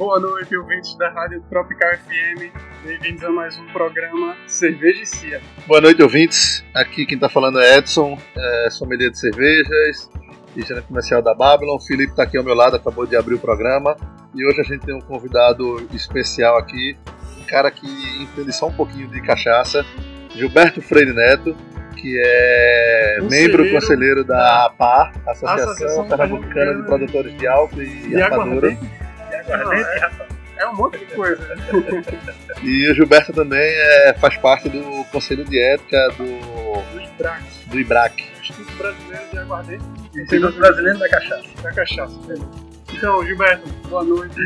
Boa noite, ouvintes da Rádio Tropical FM. Bem-vindos a mais um programa Cerveja e Cia. Boa noite, ouvintes. Aqui quem está falando é Edson, é, sommelier de cervejas e gerente comercial da Babylon. O Felipe está aqui ao meu lado, acabou de abrir o programa. E hoje a gente tem um convidado especial aqui, um cara que entende só um pouquinho de cachaça, Gilberto Freire Neto, que é Conselheiro membro conselheiro da APAR, Associação, Associação Pernambucana de Produtores de Álcool e, E aguardente. Aguardente, rapaz. É um monte de coisa. E o Gilberto também é, faz parte do Conselho de Ética do, do IBRAC. Instituto Brasileiro de Aguardente Instituto Brasileiro da Cachaça. da Cachaça. Então, Gilberto, boa noite.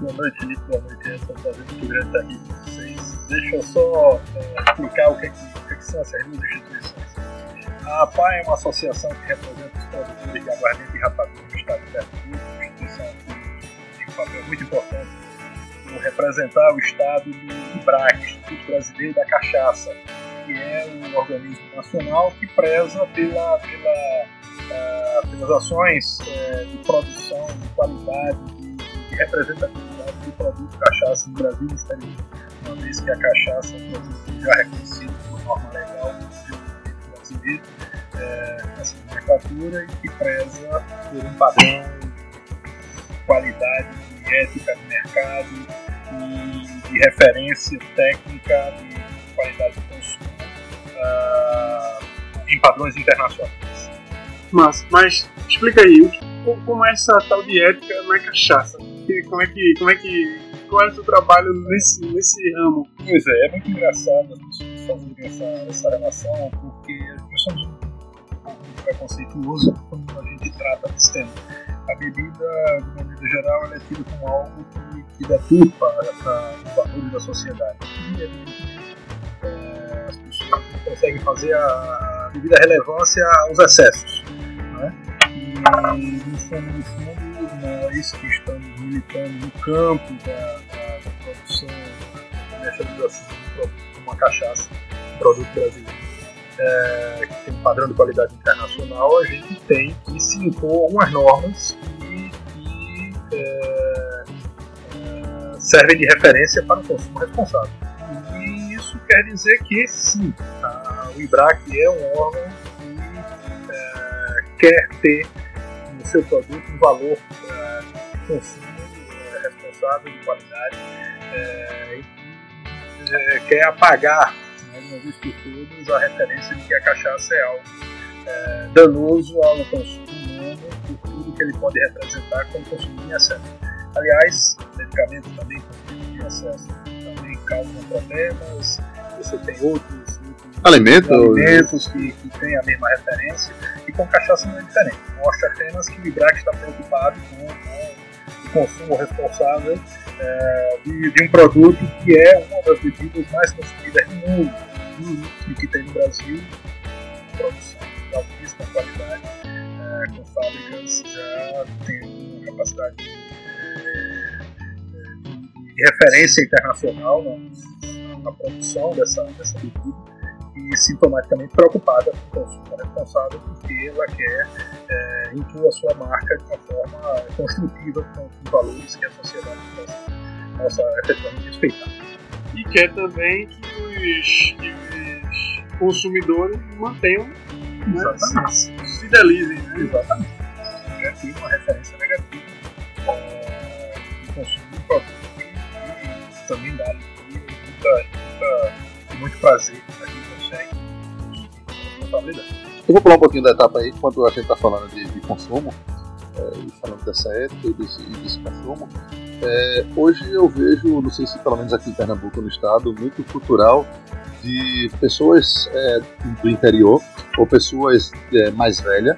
Boa noite, Felipe. Boa noite. É um prazer muito grande estar aqui com vocês. Deixa eu só é, explicar o que, é que, o que, é que são essas duas instituições. A APA é uma associação que representa os produtores de aguardente e rapadura do estado de Pernambuco, papel muito importante por representar o estado do IBRAC, Instituto Brasileiro da Cachaça, que é um organismo nacional que preza pela, pela, ah, pelas ações eh, de produção, de qualidade, de, de representatividade do produto cachaça no Brasil e exterior. Uma vez que a cachaça é um produto já reconhecido por norma legal do desenvolvimento brasileiro, eh, essa nomenclatura e que preza por um padrão qualidade, de ética de mercado e de referência técnica de qualidade de consumo ah, em padrões internacionais. Mas, mas explica aí, como é essa tal de ética na cachaça? Como é que. Como é que. Qual é o seu trabalho nesse, nesse ramo? Pois é, é muito engraçado as pessoas fazerem essa, essa relação, porque nós somos um pouco preconceituoso quando a gente trata desse tema. A bebida, de maneira geral, ela é tida como algo que, que deturpa essa- os da sociedade. E, é, as pessoas conseguem fazer a devida relevância aos excessos. Né? E, no fundo, no fundo, nós que estamos militando no campo da, da- da produção, da comercialização de um produto como a cachaça, produto brasileiro, é, que tem um padrão de qualidade internacional, a gente tem que se impor algumas normas que, que, é, é, servem de referência para o consumo responsável. E isso quer dizer que, sim, a- o IBRAC é um órgão que é, quer ter no seu produto um valor é, de consumo responsável, de qualidade, e que quer apagar, de uma vez por todas, a referência de que a cachaça é algo é, danoso ao consumo humano por tudo que ele pode representar quando consumido em excesso. Aliás, medicamentos também consumidos em excesso também causam problemas, você tem outros, outros Alimento? alimentos que, que têm a mesma referência e com cachaça não é diferente. Mostra apenas que o IBRAC está preocupado com, com o consumo responsável é, de, de um produto que é uma das bebidas mais consumidas no mundo e que tem no Brasil produção de altíssima qualidade, é, com fábricas já tendo uma capacidade de, de referência internacional na, na produção dessa, dessa bebida e sintomaticamente preocupada com o consumo responsável porque ela quer é, impor a sua marca de uma forma construtiva com, com valores que a sociedade possa, possa efetivamente respeitar. E quer também que os, que consumidores mantenham, né, Exatamente. se fidelizem. Né? Exatamente. Negativa, uma referência negativa é, de consumo de um produto que, que também dá muita, muita, muito prazer a quem consegue responsabilidade. Eu vou pular um pouquinho da etapa aí, quando a gente está falando de, de consumo, é, e falando dessa ética e desse, desse consumo. É, hoje eu vejo, não sei se pelo menos aqui em Pernambuco, no estado, muito cultural de pessoas é, do interior ou pessoas é, mais velhas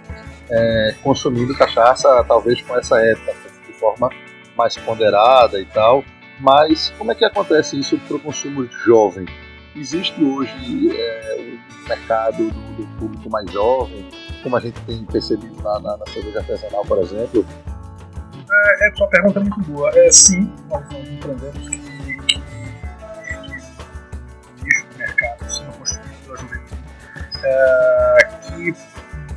é, consumindo cachaça, talvez com essa ética, de forma mais ponderada e tal. Mas como é que acontece isso para o consumo jovem? Existe hoje é, um mercado do, do, público mais jovem, como a gente tem percebido na, na, na cerveja artesanal, por exemplo? É, é uma pergunta muito boa. É, sim, nós entendemos que, é, que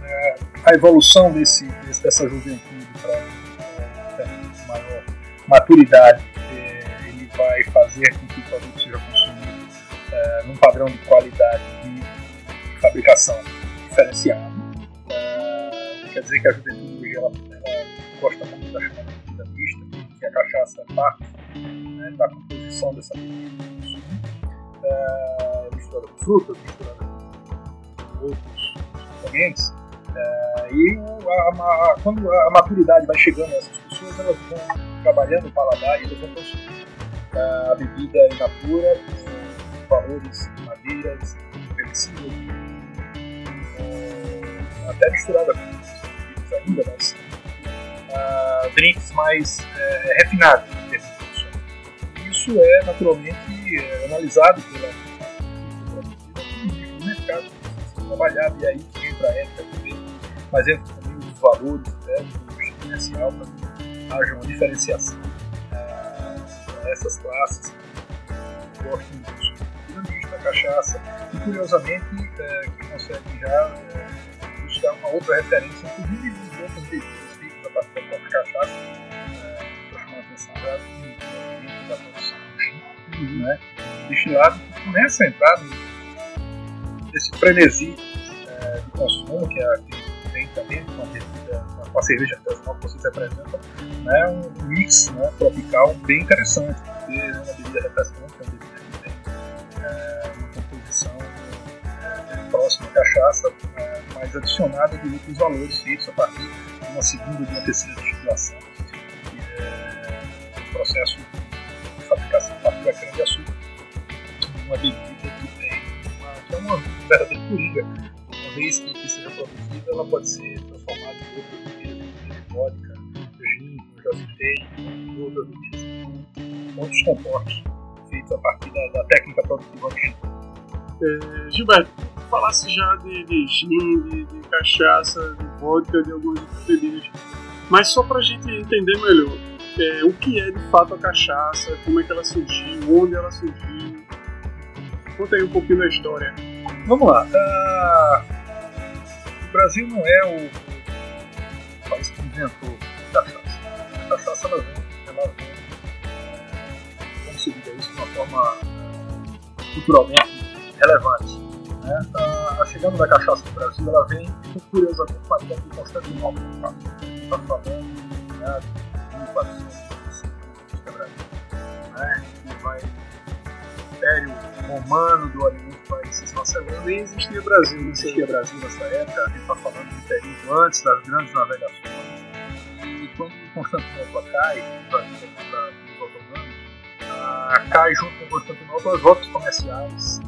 é, a evolução desse, dessa juventude para é, maior maturidade vai fazer com que o produto seja consumido é, num padrão de qualidade de fabricação diferenciado. Quer dizer que a juventude ela, ela gosta muito da chamada bebida mista, que a cachaça é parte né, da composição dessa bebida é, misturada com frutas, misturada outros componentes. É, e a, a, quando a maturidade vai chegando essas pessoas, elas vão trabalhando o paladar e elas vão consumir é, a bebida in natura, com valores de madeiras, envelhecidas, é, até misturada com bebidas ainda, mas uh, drinks mais é, refinados. Isso é naturalmente analisado pela trabalhado e aí que entra a ética também, mas entra também os valores né, do comercial para que haja uma diferenciação uh, essas classes que gostam disso. Piramista, cachaça e curiosamente é, que consegue já é, buscar uma outra referência, inclusive de outras bebidas feitas a partir da própria cachaça, é, para chamar a atenção já no da produção do gin, né? destilado que começa a entrar nesse frenesi é, de consumo que, é, que vem também com a, bebida, com a cerveja artesanal que vocês representam, né? um mix né, tropical bem interessante, porque é uma bebida refrescante, é uma bebida que tem é, uma composição é, próxima à cachaça, é, mas adicionada de outros valores feitos a partir de uma segunda e uma terceira destilação, que é o processo de fabricação a da cana-de-açúcar, uma bebida tem é uma verdadeira coringa, uma vez que, seja produzida, ela pode ser transformada em outras bebidas, como vodka, gin, como já citei, e outras bebidas, outros compostos feitos a partir da, da técnica produtiva do gin. É, Gilberto, falasse já de, de gin, de, de, cachaça, de vodka, de algumas bebidas, mas só para a gente entender melhor, é, o que é de fato a cachaça, como é que ela surgiu, onde ela surgiu. Conta aí um pouquinho da história. Vamos lá. Uh, o Brasil não é o, país que inventou a cachaça. A cachaça ela vem, ela vem diga isso, de uma forma culturalmente relevante. Né? A, a chegada da cachaça no Brasil ela vem, curiosamente, partindo de Constantinopla. Tá? está falando né, de 1405 Romano do Oriente vai se esfacelando. Nem existia Brasil, não existia Brasil nessa época. A gente está falando de período antes das grandes navegações. E quando Constantinopla cai, para os otomanos, ah, cai junto com Constantinopla as rotas comerciais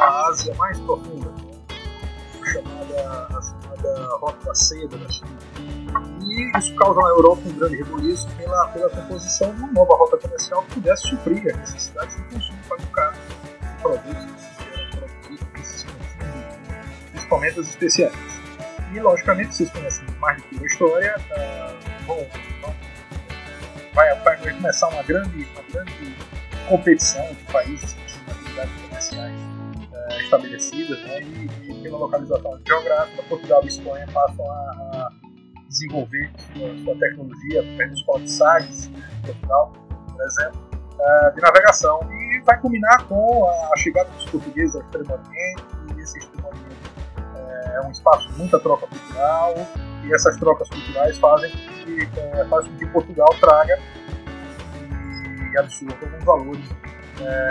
a Ásia mais profunda, a chamada, a chamada Rota da Seda da China. E isso causa na Europa um grande rebuliço pela, pela composição de uma nova rota comercial que pudesse suprir as necessidades de consumo qualificado de produtos principalmente as especiais. E, logicamente, vocês conhecem mais do que a história, uh, bom, então, vai, vai começar uma grande, uma grande competição entre países que tinham atividades comerciais estabelecidas, né, e, e, pela localização geográfica, Portugal e Espanha passam a, a desenvolver sua, sua tecnologia, escola de SAGS, né, Portugal, por exemplo, uh, de navegação, e vai culminar com a chegada dos portugueses ao Extremo Oriente, e esse Extremo Oriente uh, é um espaço de muita troca cultural, e essas trocas culturais fazem que, fazem com que Portugal traga e absorva alguns valores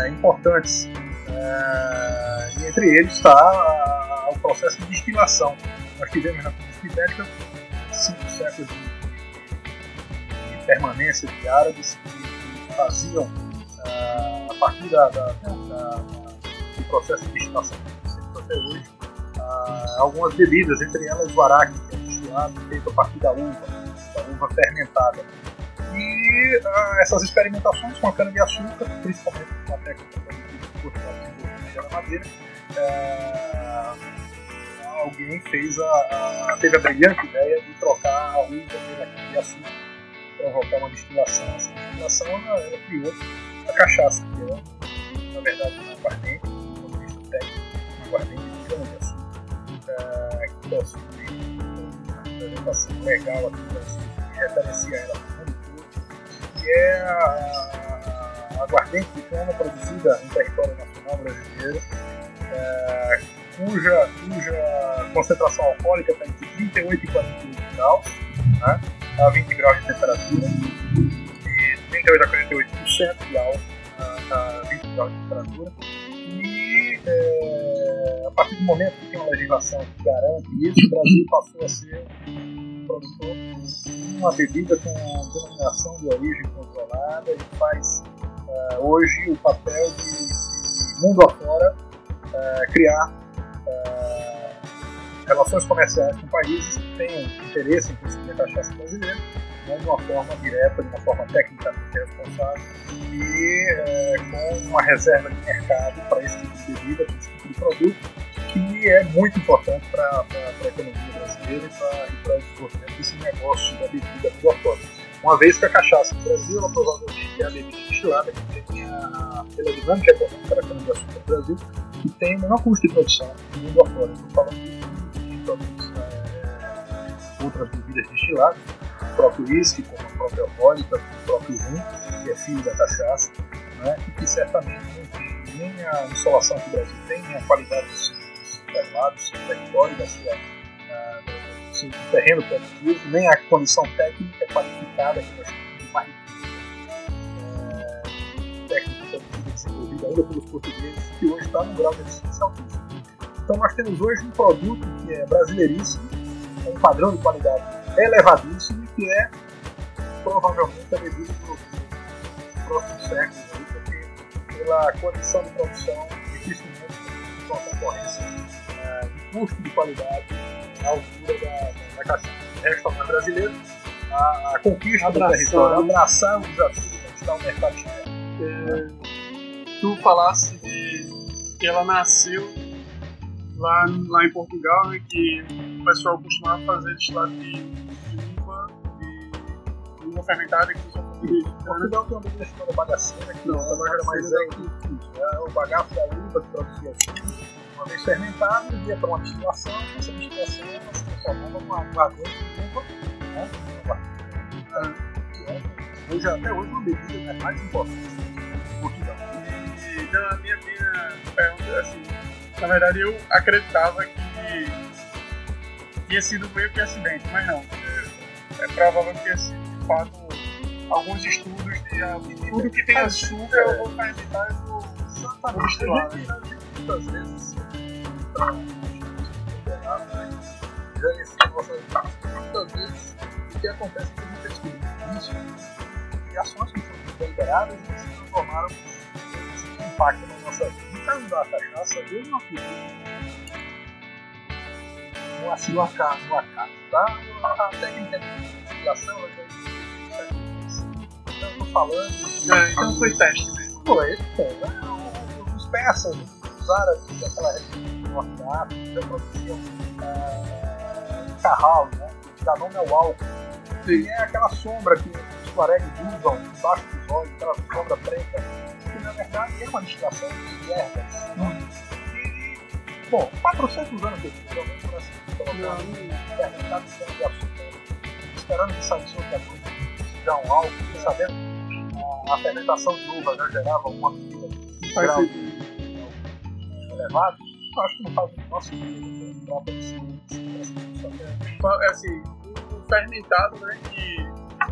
importantes. É, e entre eles está o processo de destilação. Nós tivemos na Península Ibérica cinco séculos de, de, permanência de árabes faziam, uh, a partir da, da, da, do processo de destilação que até hoje, uh, algumas bebidas, entre elas o araque, que é destilado feito a partir da uva, da uva fermentada. E uh, essas experimentações com a cana-de-açúcar, principalmente com a técnica desenvolveu na madeira, alguém fez a, a, teve a brilhante ideia de trocar a uva pela açúcar, provocar uma destilação. Essa destilação ela, ela criou a cachaça, que é, na verdade, uma aguardente, do ponto de vista técnico, uma aguardente de cana de açúcar, que possui uma representação legal aqui no Brasil, que referencia ela para o mundo que é a, a aguardente de cana produzida em território nacional brasileiro, é, cuja, cuja concentração alcoólica está entre 38 e 48 graus, né, a 20 graus de temperatura, e 38 a 48% de álcool a 20 graus de temperatura. E é, a partir do momento que tem uma legislação que garante isso, o Brasil passou a ser um produtor de uma bebida com denominação de origem controlada e faz uh, hoje o papel de, de mundo afora uh, criar uh, relações comerciais com países que tenham interesse em consumir a cachaça brasileira, não de uma forma direta, de uma forma tecnicamente responsável e com uma reserva de mercado para esse tipo de bebida, para esse tipo de produto, que é muito importante para a economia brasileira e para o desenvolvimento desse negócio da bebida do afora. Uma vez que a cachaça no Brasil, ela provavelmente é a bebida destilada que tem a, pela dinâmica econômica da cana-de-açúcar no Brasil, que tem o menor custo de produção do mundo afora. Estou falando de, é, outras bebidas destiladas, o próprio uísque, como a própria alcoólica, o próprio rum, que é filho da cachaça, né, e que certamente não tem nem a insolação que o Brasil tem, nem a qualidade dos seus terroirs, do seu território, da sua assim, do terreno produtivo, nem a condição técnica qualificada que nós temos de mais é, técnica produtiva desenvolvida ainda pelos portugueses, que hoje está no grau de eficiência altíssimo. Então nós temos hoje um produto que é brasileiríssimo, com um padrão de qualidade elevadíssimo, que é provavelmente a bebida do, próximo século, porque pela condição de produção dificilmente com a concorrência é, de custo de qualidade à altura da, da cachaça. Restaurante brasileiro, a, a conquista abraçar, do território, abraçar o desafio de conquistar o mercado chinês. É, tu falasse de que ela nasceu lá, lá em Portugal, né, que o pessoal costumava fazer destilado de, de uva, de uva fermentada, que usa Portugal tem uma bebida chamada bagaceira, que não, é era mais é que é o bagaço da uva que produzia vinho, uma vez fermentado, ia para uma destilação, essa destilação transformando uma aguardente de uva, né? que hoje, até hoje, uma bebida né, mais importante em Portugal. E, então, a minha, minha pergunta assim, na verdade eu acreditava que tinha sido meio que acidente, mas não. É, é provável que tenha sido, de fato, alguns estudos de tudo que tem açúcar eu vou fermentar e vou destilar. Muitas vezes, para já muitas vezes o que acontece é que descobre isso e ações que foram deliberadas e se transformaram impacto na nossa vida. Da cachaça, eu não acredito no assim, no acaso, no acaso, tá? A técnica de já existe então eu tô falando. É, então foi teste mesmo. Foi, foi. Né? Os persas, os árabes daquela região do Norte da África já produziam. Uh, carral, né? que dá nome ao álcool. E é aquela sombra que os tuaregs usam embaixo dos olhos, aquela sombra preta, na verdade é uma destilação de ervas. Hum. E, bom, 400 anos depois, pelo menos por assim, colocando um fermentado de de açúcar, esperando que saísse outra coisa, já um álcool, e sabendo que a fermentação de uva já gerava uma medida de grau elevado, eu acho que não faz o nosso trata de é assim, o fermentado, né? Que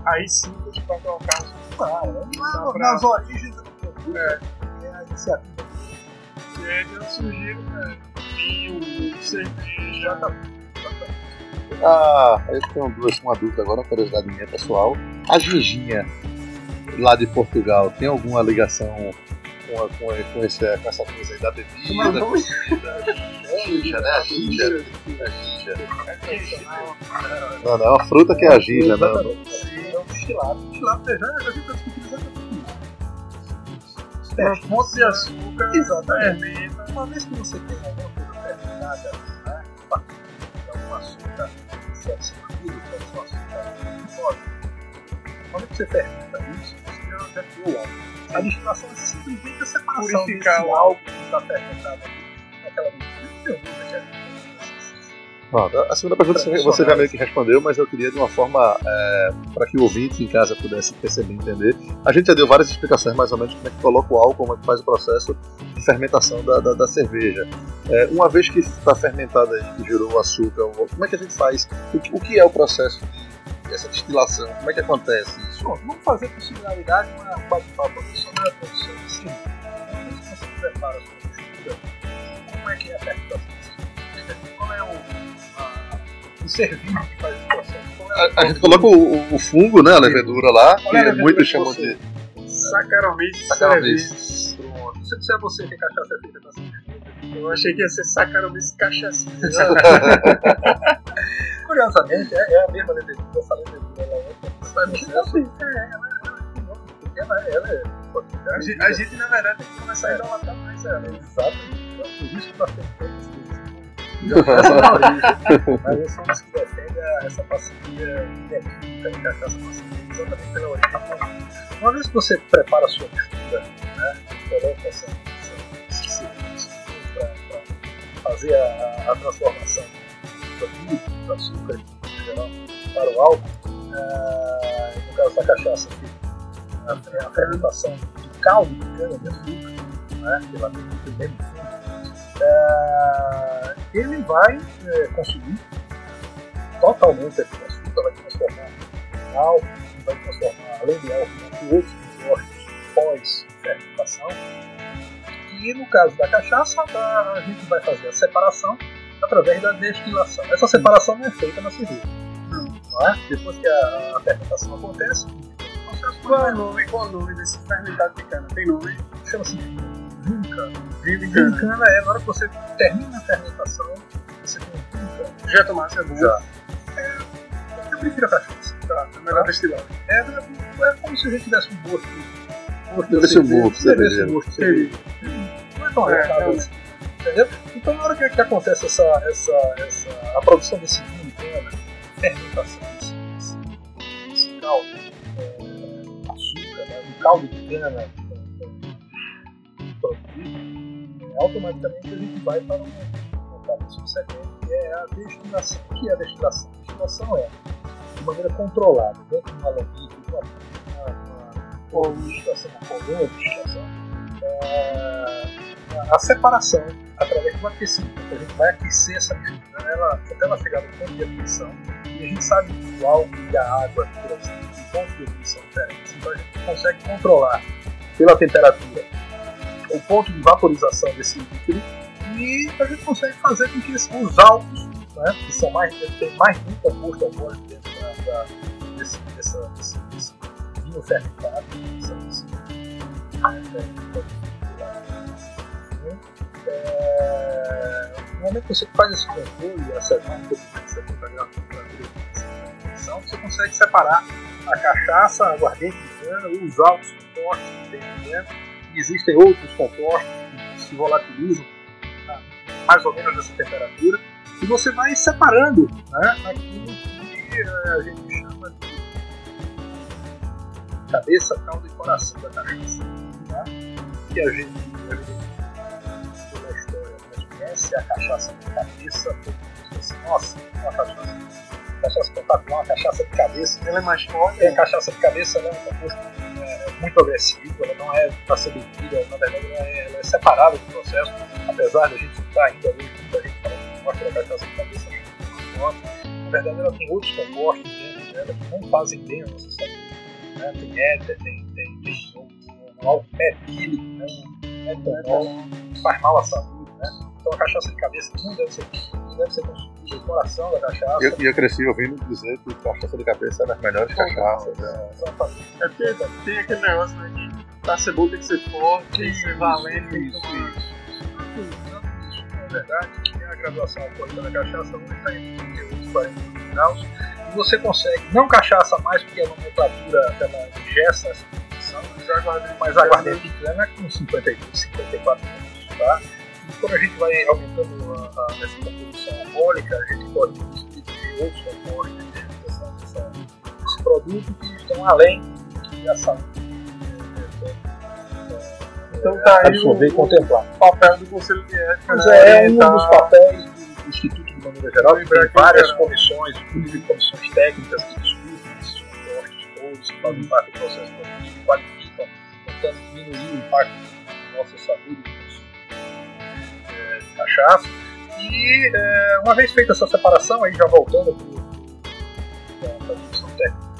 aí sim a gente pode colocar os ah, é, pra... nas origens é. é a iniciativa. E aí surgiram né, vinho, cerveja. Ah, eu tenho duas, uma dúvida agora, uma curiosidade minha pessoal. A ginginha lá de Portugal tem alguma ligação com, a, com, a, com, esse, com essa coisa aí da bebida, com a ginja, né? A ginja. A ginja. Não, não, é uma fruta que é a ginja, né? Sim, é um destilado. Destilado de já, É, fonte de açúcar, exatamente. Uma vez que você tem alguma coisa fermentada, né? Algum açúcar, se é distribuído, pode ser um açúcar, pode. Quando você fermenta isso, você já criou algo. A destilação é simplesmente a separação Purificar desse álcool que está fermentado aqui naquela a segunda pergunta você, já meio que respondeu, mas eu queria de uma forma é, para que o ouvinte em casa pudesse perceber e entender. A gente já deu várias explicações mais ou menos como é que coloca o álcool, como é que faz o processo de fermentação da, da, da cerveja. É, uma vez que está fermentada e gerou o açúcar, como é que a gente faz? O que, o que é o processo de, dessa destilação? Como é que acontece isso? Bom, vamos fazer com similaridade uma bate-papo aqui sobre a produção de sim. Quando você prepara a sua mistura, como é que é a fermentação? Serviço que faz esse processo. A, a gente coloca o, o, fungo, né, a levedura lá, que é muito chamam de. Sacaramente Sacaramente. Pronto. Se disser você que cachaça é feita com essa Eu achei que ia ser sacaramente cachaça. Curiosamente, é, é, a mesma levedura, essa levedura lá é. Ela, ela é. A gente, na verdade, tem que começar a idolatrar mais ela. Exatamente. Por isso que mas eles são os que defendem essa parceria e essa parceria exatamente pela origem. Uma vez que você prepara a sua mistura, né, coloca para fazer a, a, transformação do milho, do açúcar, geral, para o álcool, uh, no caso da cachaça, que é a fermentação de caldo de cana de açúcar, né, que ela tem muito bem é, ele vai é, consumir totalmente aquele açúcar, vai transformar em álcool, vai transformar, além de álcool, em outros compostos pós-fermentação. E no caso da cachaça, a gente vai fazer a separação através da destilação. Essa separação não é feita na cerveja. Não é? Depois que a, a fermentação acontece, qual é o nome, qual o nome desse fermentado de cana? Tem nome? Chama-se vinho cana. Vinho cana é na hora que você termina a fermentação, você tem cana. Já tomasse é bom? Já. É, eu prefiro a cachaça. Tá, é melhor destilado. É, é como se a gente tivesse um gosto. Deve ser um gosto, deve um gosto. Não é tão arretado assim. Entendeu? Então, na hora que, que acontece essa, essa, essa, a produção desse vinho cana, fermentação desse, desse, desse caldo, é, açúcar, né, um caldo de cana automaticamente a gente vai para uma etapa subsequente, que é a destilação. O que é a destilação? A destilação é, de maneira controlada, dentro de uma alambique, uma, uma, uma destilação, uma coluna de destilação, é, a separação através do aquecimento. A gente vai aquecer essa mistura ela, até ela chegar no ponto de ebulição. E a gente sabe que o álcool e a água, por assim, ponto de ebulição diferentes. Então a gente consegue controlar pela temperatura o ponto de vaporização desse líquido e a gente consegue fazer com que os álcools, né, que são mais, tem mais um composto alcoólico dentro da, da, desse, dessa, desse, desse vinho fermentado, desse, desse, é, no momento que você faz esse controle, a 70, 70 graus de temperatura de você consegue separar a cachaça, a aguardente de cana, os altos que tem dentro existem outros compostos que se volatilizam mais ou menos nessa temperatura, e você vai separando né, aquilo que eh, a gente chama de cabeça, caldo e coração da cachaça. Né? Que a gente, a gente pela história, nós conhece a cachaça de cabeça, assim, nossa, uma cachaça, cachaça uma cachaça de cabeça. Ela é mais forte. É, a cachaça de cabeça ela é um composto muito agressivo, ela não é para ser bebida, na verdade ela é, ela é, separada do processo, apesar de a gente estar ainda hoje, muita gente falando que mostra a cachaça de cabeça forte, na verdade ela tem outros compostos dentro dela que não fazem bem a nossa saúde. Né? Tem éter, tem, tem, tem um, álcool metílico, né? um etanol, que faz mal à saúde. Né? Então a cachaça de cabeça não deve ser, não deve ser consumida o coração da cachaça. E eu, eu, cresci ouvindo dizer que cachaça de cabeça é das melhores cachaças. É, é porque tem aquele negócio né, que pra ser bom tem que ser forte, tem que ser valente, tem que tomar. Isso, na verdade, que a graduação alcoólica da cachaça não está entre 38 e 40 graus. E você consegue, não cachaça mais, porque a nomenclatura ela ingessa essa definição, mas aguardente plena com 52, 54 minutos. Tá? Quando a gente vai aumentando a, a, essa composição alcoólica, a gente pode substituir outros compostos dessa, dessa, desse produto que estão além da saúde. Então tá aí o, e contemplar. papel do Conselho de Ética. É, é um dos papéis do Instituto de maneira geral, tem várias comissões, inclusive comissões técnicas que discutem esses compostos todos, que fazem parte do processo produtivo, qualificam, tentando diminuir o impacto na nossa saúde de cachaça. E é, uma vez feita essa separação, aí já voltando para a discussão técnica,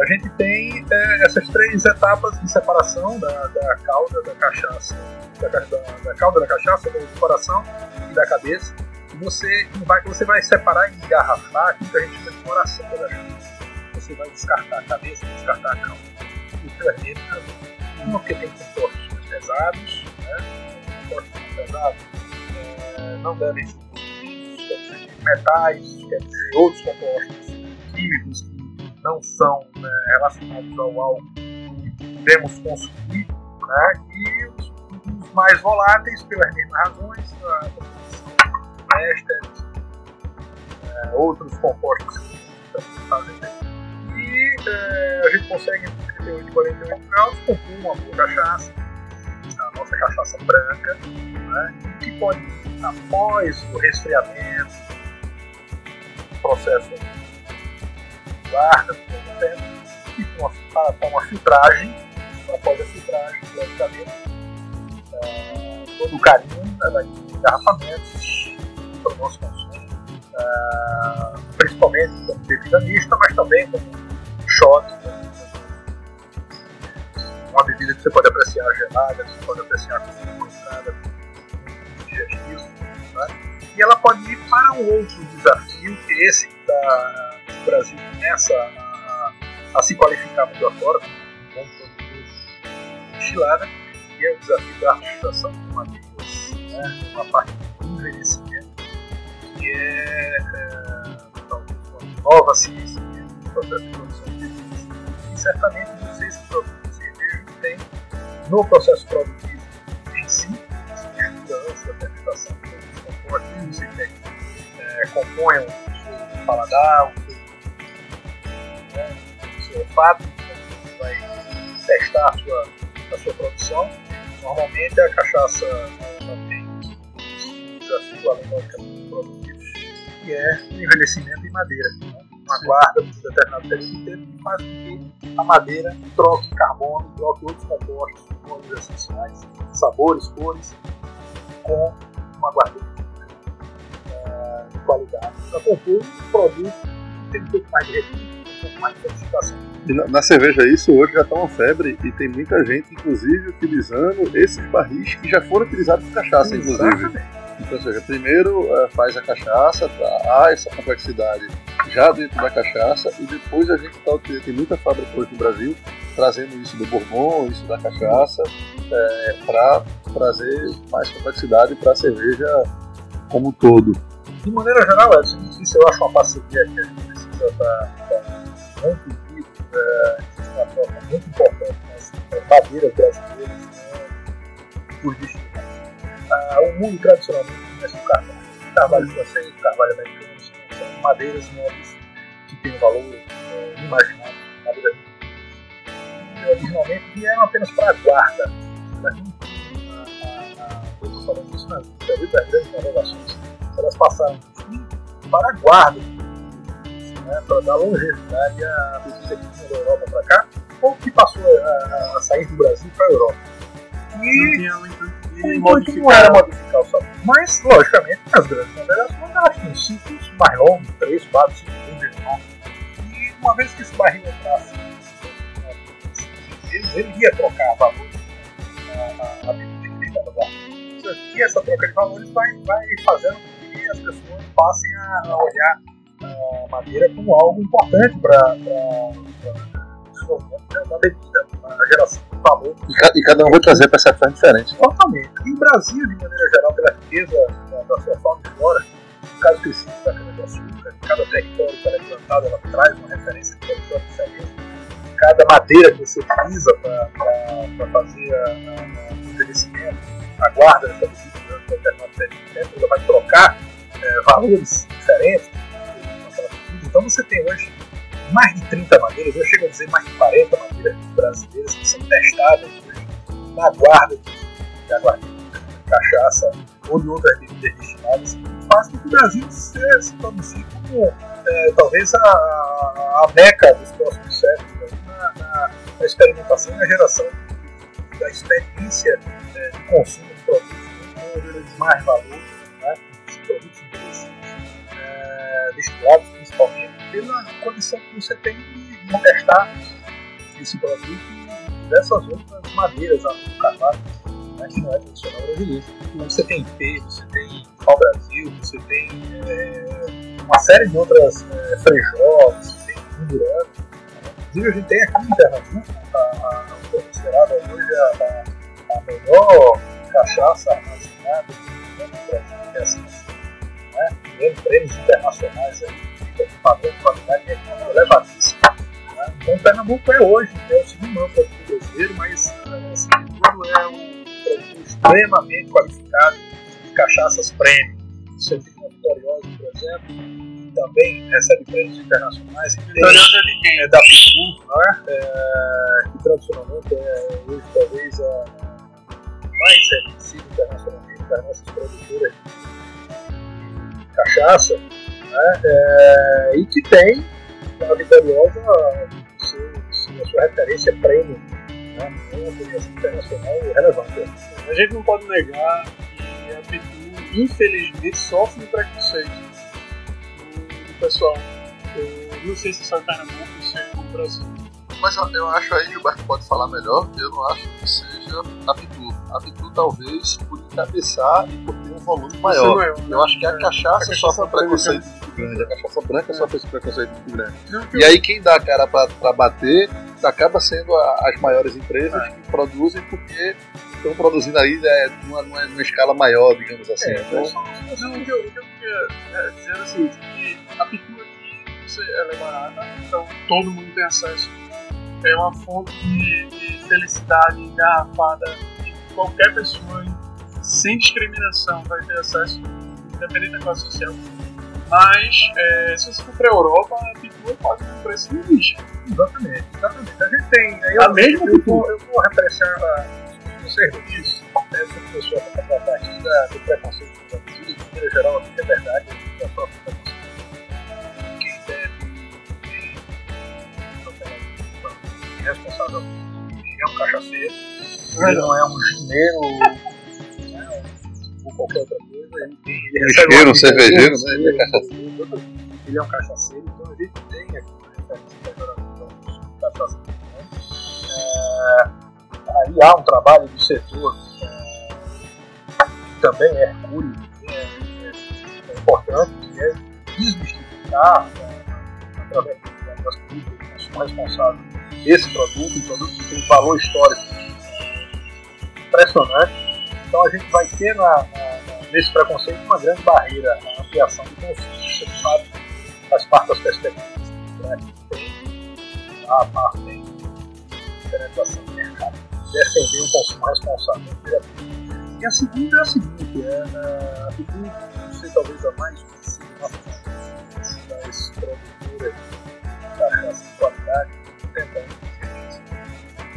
a gente tem é, essas três etapas de separação da, da cauda da cachaça, da, da, da cauda da cachaça, do coração e da cabeça. Você vai, você vai separar e engarrafar que a gente chama de coração da cachaça. Você vai descartar a cabeça, descartar a cauda. E pelas letras, uma porque tem compostos mais pesados, pesados é, não devem ser metais, quer dizer, outros compostos químicos não são né, relacionados ao álcool que podemos consumir, né, e os, os, mais voláteis, pelas mesmas razões, a composição ésteres, é, outros compostos que fazem E é, a gente consegue, entre 38 e 48 graus, compor uma boa cachaça, cachaça branca, né, que pode, após o resfriamento, processo tempo e com uma, com uma filtragem, após a filtragem, logicamente, uh, todo o carinho ela vai ter para o nosso consumo, uh, principalmente como bebida mista, mas também como shot, uma bebida que você pode apreciar gelada, que você pode apreciar com concentrada, com digestivo, né? e ela pode ir para um outro desafio, que é esse da o Brasil começa a, a, se qualificar muito afora como um destilada, que é o desafio da harmonização de madeiras, né, uma parte do envelhecimento, que é, é talvez uma nova ciência do processo de produção de. E certamente vocês que têm no processo produtivo em si, estuda antes da fermentação, os compostos que você tem, é, compõem o seu paladar, o né, seu olfato, você vai testar a sua, a sua produção. Normalmente a cachaça tem um desafio, além logicamente produtivos, que é o envelhecimento em madeira. Né? Uma guarda por um determinado período de tempo que faz com que a madeira troque carbono, troque outros compostos, cores essenciais, sabores, cores, com uma guarda eh, de qualidade para compor um produto que tem um pouco mais de recursos mais sofisticação. E na, na, cerveja isso hoje já está uma febre e tem muita gente, inclusive, utilizando esses barris que já foram utilizados por cachaça, Exatamente. inclusive. Então, ou seja, primeiro uh, faz a cachaça, tá, há essa complexidade já dentro da cachaça e depois a gente tá, tem muita fábrica hoje no Brasil trazendo isso do bourbon, isso da cachaça, é, para trazer mais complexidade para a cerveja como um todo. De maneira geral, Edson, isso eu acho uma parceria que a gente precisa tá muito vivo, é, uma troca muito importante nas madeiras brasileiras né, por destino. Ah, o mundo tradicionalmente começa com carvalho. Carvalho francês, carvalho americano, são madeiras nobres que têm um valor é, inimaginável. Madeiras e originalmente vieram apenas para a guarda. Eu estou falando isso nas grandes navegações. Elas passaram para a guarda né, para dar longevidade à bebida que vinha da Europa para cá, ou que passou a, a, sair do Brasil para a Europa. E o intuito não era modificar o sabor. Mas, logicamente, as grandes navegações elas tinham ciclos mais longos, 3, 4, 5 anos. E uma vez que esse barril entrasse ele ia trocar valores a, a bebida que ele estava guardando. E essa troca de valores vai, vai fazendo com que as pessoas passem a olhar a madeira como algo importante para o desenvolvimento da bebida, a geração valor. E, e, cada um vai trazer percepções diferentes. Totalmente. E o Brasil, de maneira geral, pela riqueza da, sua fauna e flora, no caso específico da cana-de-açúcar, cada território que ela é plantada, ela traz uma referência de território diferente. Cada madeira que você utiliza para fazer o envelhecimento, a guarda dessa bebida durante determinado período de ela vai trocar é, valores diferentes então você tem hoje mais de 30 madeiras, eu chego a dizer mais de 40 madeiras na guarda da guarda de cachaça ou de outras bebidas destiladas, faz com que o Brasil se, se produzir como é, talvez a, a, meca tem você tem pau Brasil, você tem é, uma série de outras é, frejós, você tem Mundurano. Inclusive, a gente tem internacionais. Vitoriosa é de quem? É da Pitu, né? É, que tradicionalmente é hoje talvez a mais reconhecida internacionalmente das nossas produtoras de cachaça, né? É, e que tem a Vitoriosa a sua referência prêmio, né? uma premiação internacional relevante. A gente não pode negar que a Pitu infelizmente, sofre um preconceito do, pessoal. Eu não sei se é só Pernambuco, se é no Brasil. Mas eu, eu acho aí, Gilberto pode falar melhor, eu não acho que seja a Pitu. A Pitu talvez por encabeçar e por ter um volume maior. maior né? Eu acho que a cachaça, sofre um preconceito muito grande, a cachaça branca é. sofre esse preconceito muito grande. E aí quem dá a cara pra bater acaba sendo a, as maiores empresas é. que produzem porque estão produzindo aí é, numa, numa, escala maior, digamos assim. É, então, não, o que eu, queria é, dizer assim, que a pintura aqui ela é barata, então todo mundo tem acesso. É uma fonte de, de felicidade engarrafada que qualquer pessoa, sem discriminação, vai ter acesso, independente da classe social. Mas é, se você for para a Europa, a pintura pode ter um preço no lixo. Exatamente, exatamente. A gente tem. Aí eu, a mesma eu, vou, eu vou repressar serviço, essa pessoa está a partir da, do preconceito da de maneira geral, aqui é verdade, a quem é responsável é um cachaceiro, ele não é um gineiro né, ou qualquer outra coisa, ele, tem, ele recebe um cervejeiro, né? Ele é cachaceiro. Ele é um cachaceiro, então a gente tem aqui uma referência pejorativa de cachaça. É, aí há um trabalho do setor é, que também é hercúleo, é, é, é, importante, que é desmistificar, é, através das políticas responsável, esse produto, um produto que tem valor histórico impressionante. Então a gente vai ter na, na, nesse preconceito uma grande barreira na ampliação do consumo. Isso de fato faz parte das perspectivas né, a parte de penetração do mercado defender um consumo responsável. E a segunda é a seguinte, é a segunda, não sei, talvez a mais conhecida das produtoras tentando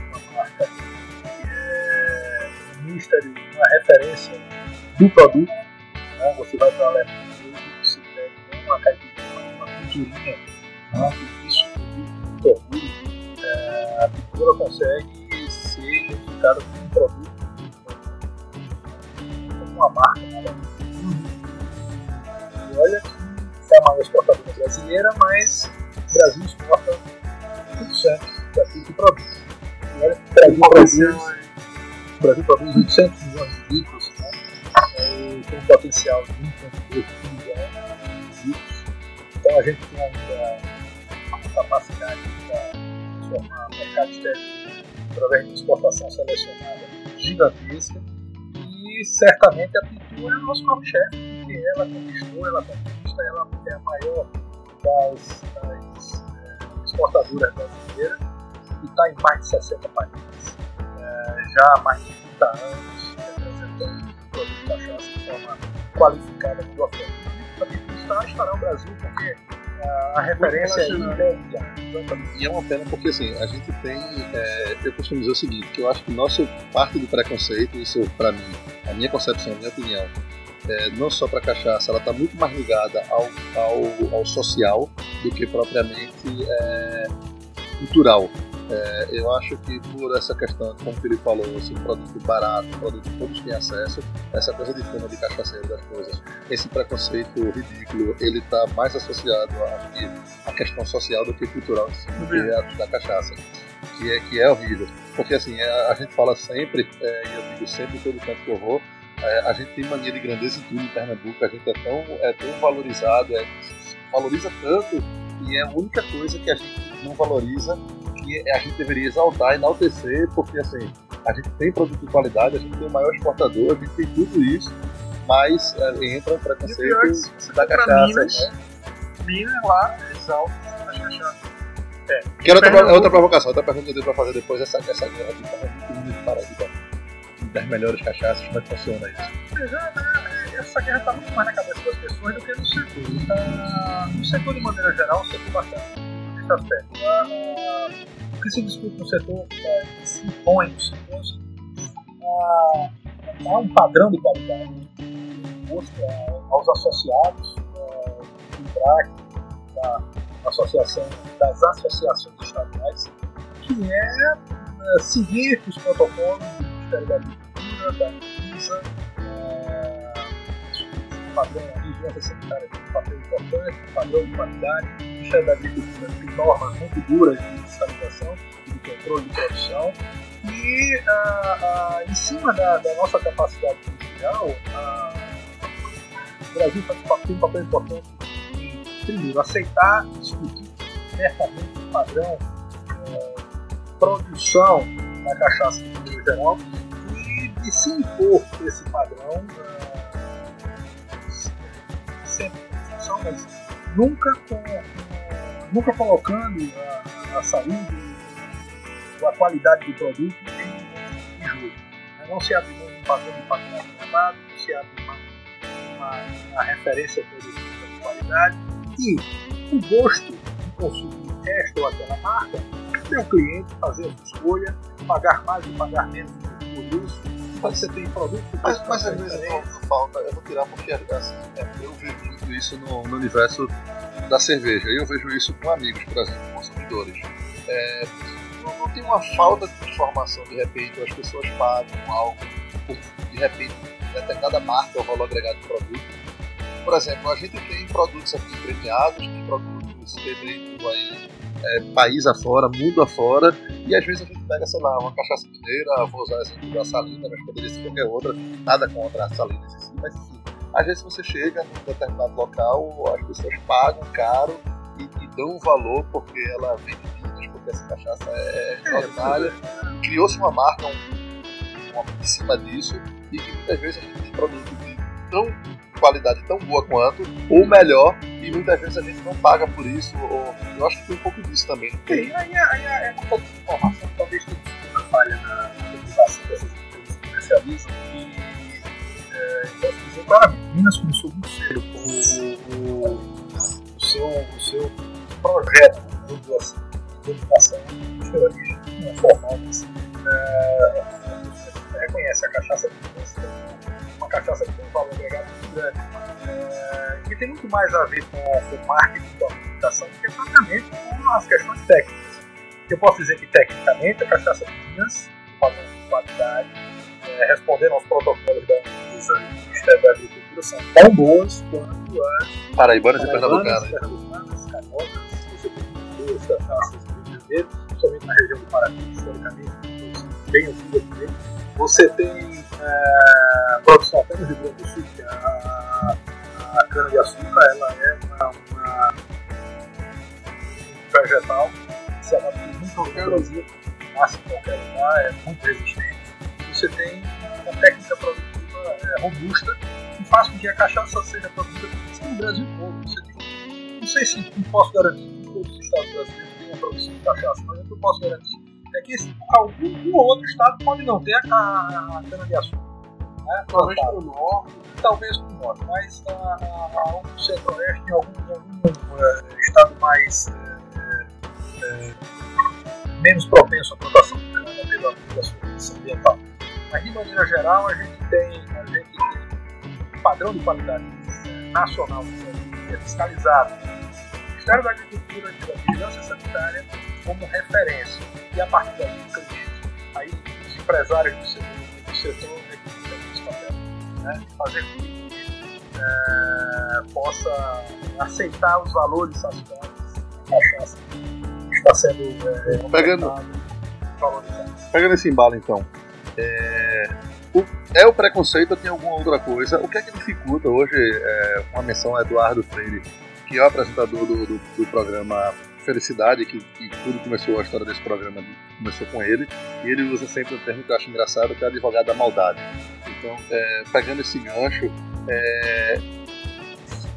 uma marca que é ministério, uma referência do produto. Né? Você vai para a Alemanha e você pega uma caipirinha, uma pinturinha, né? isso muito orgulho. É, a pintura consegue ser identificado como um produto, como uma marca. Né? E olha é a maior exportadora brasileira, mas o Brasil exporta 100% daquilo que produz. O Brasil produz, o Brasil produz 800 milhões de litros, né? É, tem um potencial de 1,2 bilhões de litros. Então a gente tem ainda a capacidade de transformar o mercado através de exportação selecionada gigantesca. E certamente a pintura é o nosso carro-chefe, porque ela conquistou, ela conquista, ela é a maior das, das exportadoras brasileiras e está em mais de 60 países, é, já há mais de 30 anos representando o produto de cachaça de forma qualificada no. A pintura está, estará no Brasil porque a referência é E é uma pena porque assim, a gente tem. É, eu costumo dizer o seguinte, que eu acho que nosso parte do preconceito, isso para mim, a minha concepção, a minha opinião, é, não só para cachaça, ela está muito mais ligada ao, ao, ao, social do que propriamente é, cultural. É, eu acho que por essa questão, como o Felipe falou, assim, produto barato, produto que todos têm acesso, essa coisa de fama de cachaceiro das coisas, esse preconceito ridículo, ele está mais associado à questão social do que cultural si, do que a da cachaça, que é, que é horrível. Porque assim, a, a gente fala sempre, é, e eu digo sempre todo canto que eu vou, é, a gente tem mania de grandeza em tudo em Pernambuco, a gente é tão, é tão valorizado, é, valoriza tanto, e é a única coisa que a gente não valoriza que a gente deveria exaltar, enaltecer, porque assim, a gente tem produto de qualidade, a gente tem o maior exportador, a gente tem tudo isso, mas é, entra um preconceito da cachaça. Minas, né? Minas lá exalta as cachaças. É. Quero outra, outra provocação, outra pergunta que eu tenho para fazer depois dessa, dessa guerra de Paraíba das melhores cachaças, como é que funciona isso? Já, né, essa guerra está muito mais na cabeça das pessoas do que no setor. Tá, no setor, de maneira geral, o setor bastante. Ah, o que se discute no setor, é, que se impõe no setor, ah, há um padrão de qualidade imposto aos associados do IBRAC, da Associação das Associações Estaduais, que é, seguir os protocolos do Ministério da Anvisa, é, padrão, a vigilância sanitária tem um papel importante, padrão de qualidade, o Ministério da Agricultura tem normas muito duras de fiscalização e de controle de produção, e ah, ah, em cima da, da, nossa capacidade industrial, ah, o Brasil tem um papel importante em, primeiro, aceitar e discutir abertamente o padrão é, produção da cachaça de maneira geral e de se impor esse padrão uh, sempre em função, mas nunca, com, nunca colocando a, a saúde ou a qualidade do produto em, jogo. Não se abre um padrão de não se abre uma, uma, uma referência produtiva de qualidade. E o gosto de consumo esta ou aquela marca, o cliente fazer a sua escolha, pagar mais ou pagar menos Então você tem produto que Mas, mas às vezes não, falta, eu vou tirar porque assim, é, eu vejo muito isso no, no, universo da cerveja. Eu vejo isso com amigos, por exemplo, consumidores. É, não, não, tem uma falta de informação, de repente, as pessoas pagam algo de repente, determinada marca ou valor agregado do produto. Por exemplo, a gente tem produtos aqui premiados, tem produtos que aí é, país afora, mundo afora, e às vezes a gente pega, sei lá, uma cachaça mineira, vou usar exemplo da Salina, mas poderia ser qualquer outra, nada contra a Salina em si, mas enfim. Às vezes você chega num determinado local, as pessoas pagam caro e, e dão um valor porque ela vende vinhos, porque essa cachaça é, é extraordinária. Criou-se uma marca um, uma, em cima disso e que muitas vezes a gente tem produto de tão qualidade tão boa quanto, ou melhor, e muitas vezes a gente não paga por isso. Ou, eu acho que tem um pouco disso também. Sim, aí, aí, aí é um pouco de informação, talvez tenha uma falha na divulgação dessas empresas comercializam e é, dizer claramente, Minas começou muito cedo com o, seu, o seu projeto, vamos dizer assim, de educação de origem não formal, mas é, reconhece a cachaça de Minas uma cachaça que tem um valor agregado muito grande. É, que tem muito mais a ver com, com marketing da comunicação do que propriamente com as questões técnicas. Eu posso dizer que, tecnicamente, a cachaça de Minas, padrão de qualidade, é, respondendo aos protocolos da Anvisa e do Ministério da Agricultura, são tão boas quanto as paraibanas e pernambucanas. Pernambucanas, tem duas cachaças do Rio de Janeiro, principalmente na região do Paraná, historicamente, bem antiga também. Você tem é, produção até no Rio Grande do Sul, que é a, a cana-de-açúcar ela é uma, uma um vegetal que se adapta muito ao Brasil, nasce em qualquer lugar, é muito resistente. Você tem uma técnica produtiva é, robusta que faz com que a cachaça seja produzida no Brasil todo. Você tem, não sei se posso garantir que todos os estados brasileiros a produção de cachaça, mas eu posso garantir é que algum um outro estado pode não ter a, a, a cana-de-açúcar. Né? Talvez para o norte, talvez para o norte, mas a, a, a, o centro-oeste, em algum, algum é, estado mais é, é, menos propenso à plantação de cana pela, pela sua ambiental. Mas de maneira geral, a gente tem, a gente tem padrão de qualidade nacional é fiscalizado. O Ministério da Agricultura e da Vigilância Sanitária como referência. E a partir daí, aí os empresários do setor, do setor é que tem esse papel, né? fazer com que é, possa aceitar os valores saciários da cachaça que está sendo é, pegando. Pegando esse embalo então, é, o, é o preconceito ou tem alguma outra coisa? O que é que dificulta hoje é, uma menção a Eduardo Freire, que é o apresentador do, do, do programa Felicidade, que, que, tudo começou, a história desse programa começou com ele, e ele usa sempre um termo que eu acho engraçado, que é advogado da maldade. Então, é, pegando esse gancho, é,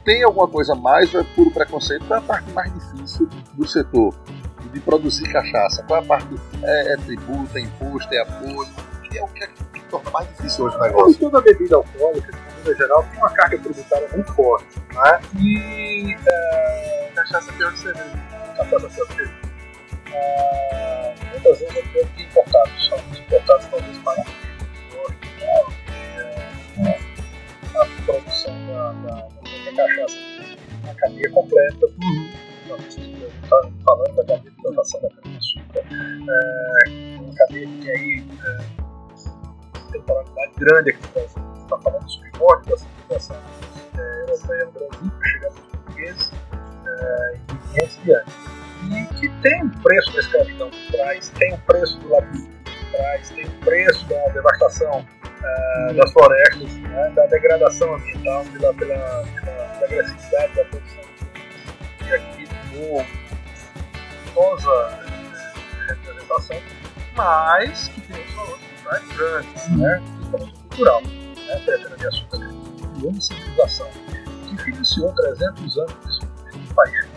tem alguma coisa mais ou é puro preconceito? Qual é a parte mais difícil do setor de produzir cachaça? Qual é a parte? É, é tributo, é imposto, é apoio? Que é o que, é que torna mais difícil hoje o negócio? Toda bebida alcoólica, de maneira geral, tem uma carga tributária muito forte. Né? E é, cachaça pior que cerveja cachaça francesa. Ah, muitas vezes eu que importados, alguns importados talvez para a produção da, da, da cachaça na cadeia completa. Uhum. Falando da cadeia de plantação da cana-de-açúcar, é, uma cadeia que tem aí é, temporalidade grande aqui no Brasil. Está falando dos primórdios da civilização é, europeia no Brasil, chegar nos portugueses é, e 500 diante e que tem um preço da escravidão por trás, tem um preço do latifúndio por trás, tem um preço da devastação uh, das florestas, né, da degradação ambiental, pela, pela, pela agressividade da produção e aqui no famosa eh, representação, mas que tem os valores culturais grandes, né, principalmente cultural. Né, a de açúcar uma civilização que financiou 300 anos de país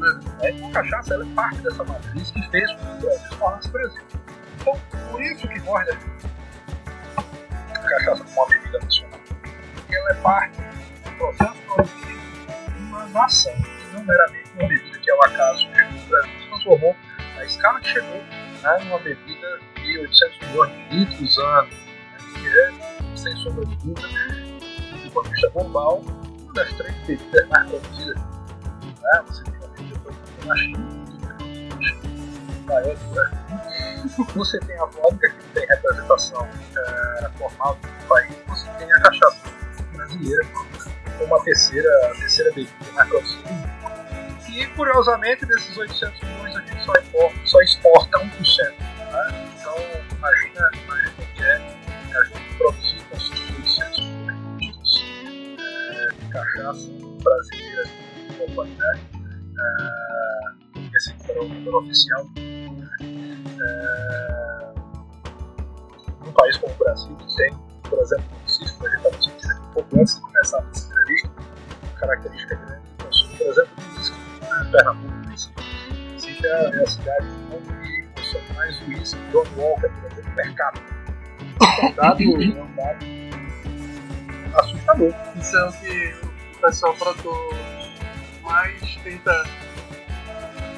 né? A cachaça é parte dessa matriz que fez com que o Brasil se tornasse Brasil. Então, por isso que nós defendemos a cachaça como uma bebida nacional. Porque ela é parte do processo produtivo de uma nação, não meramente uma bebida que ao acaso chegou no Brasil se transformou na escala que chegou né, numa bebida de 800 milhões de litros ano, né, que é, sem sombra de dúvida, do ponto de vista global, uma das três bebidas mais produzidas. Né? Você tem na China, você tem a vodka, que tem representação é, formal do país, você tem a cachaça brasileira, uma terceira, terceira bebida produzida. E, curiosamente, desses 800 milhões, a gente só, importa, só exporta 1%. Né? Então, imagina, imagina o que é a gente produzir com 800 milhões de cachaça brasileira qualidade. É, esse para o número oficial. É, num país como o Brasil, que tem, por exemplo, municípios, a gente está discutindo um pouco antes de começar essa entrevista, característica grande do consumo, por exemplo, em Pernambuco. Recife é, é a cidade que consome mais uísque, John Walker, por exemplo, mercado. É um dado, é um dado assustador. Isso é o que o pessoal produtor mais tenta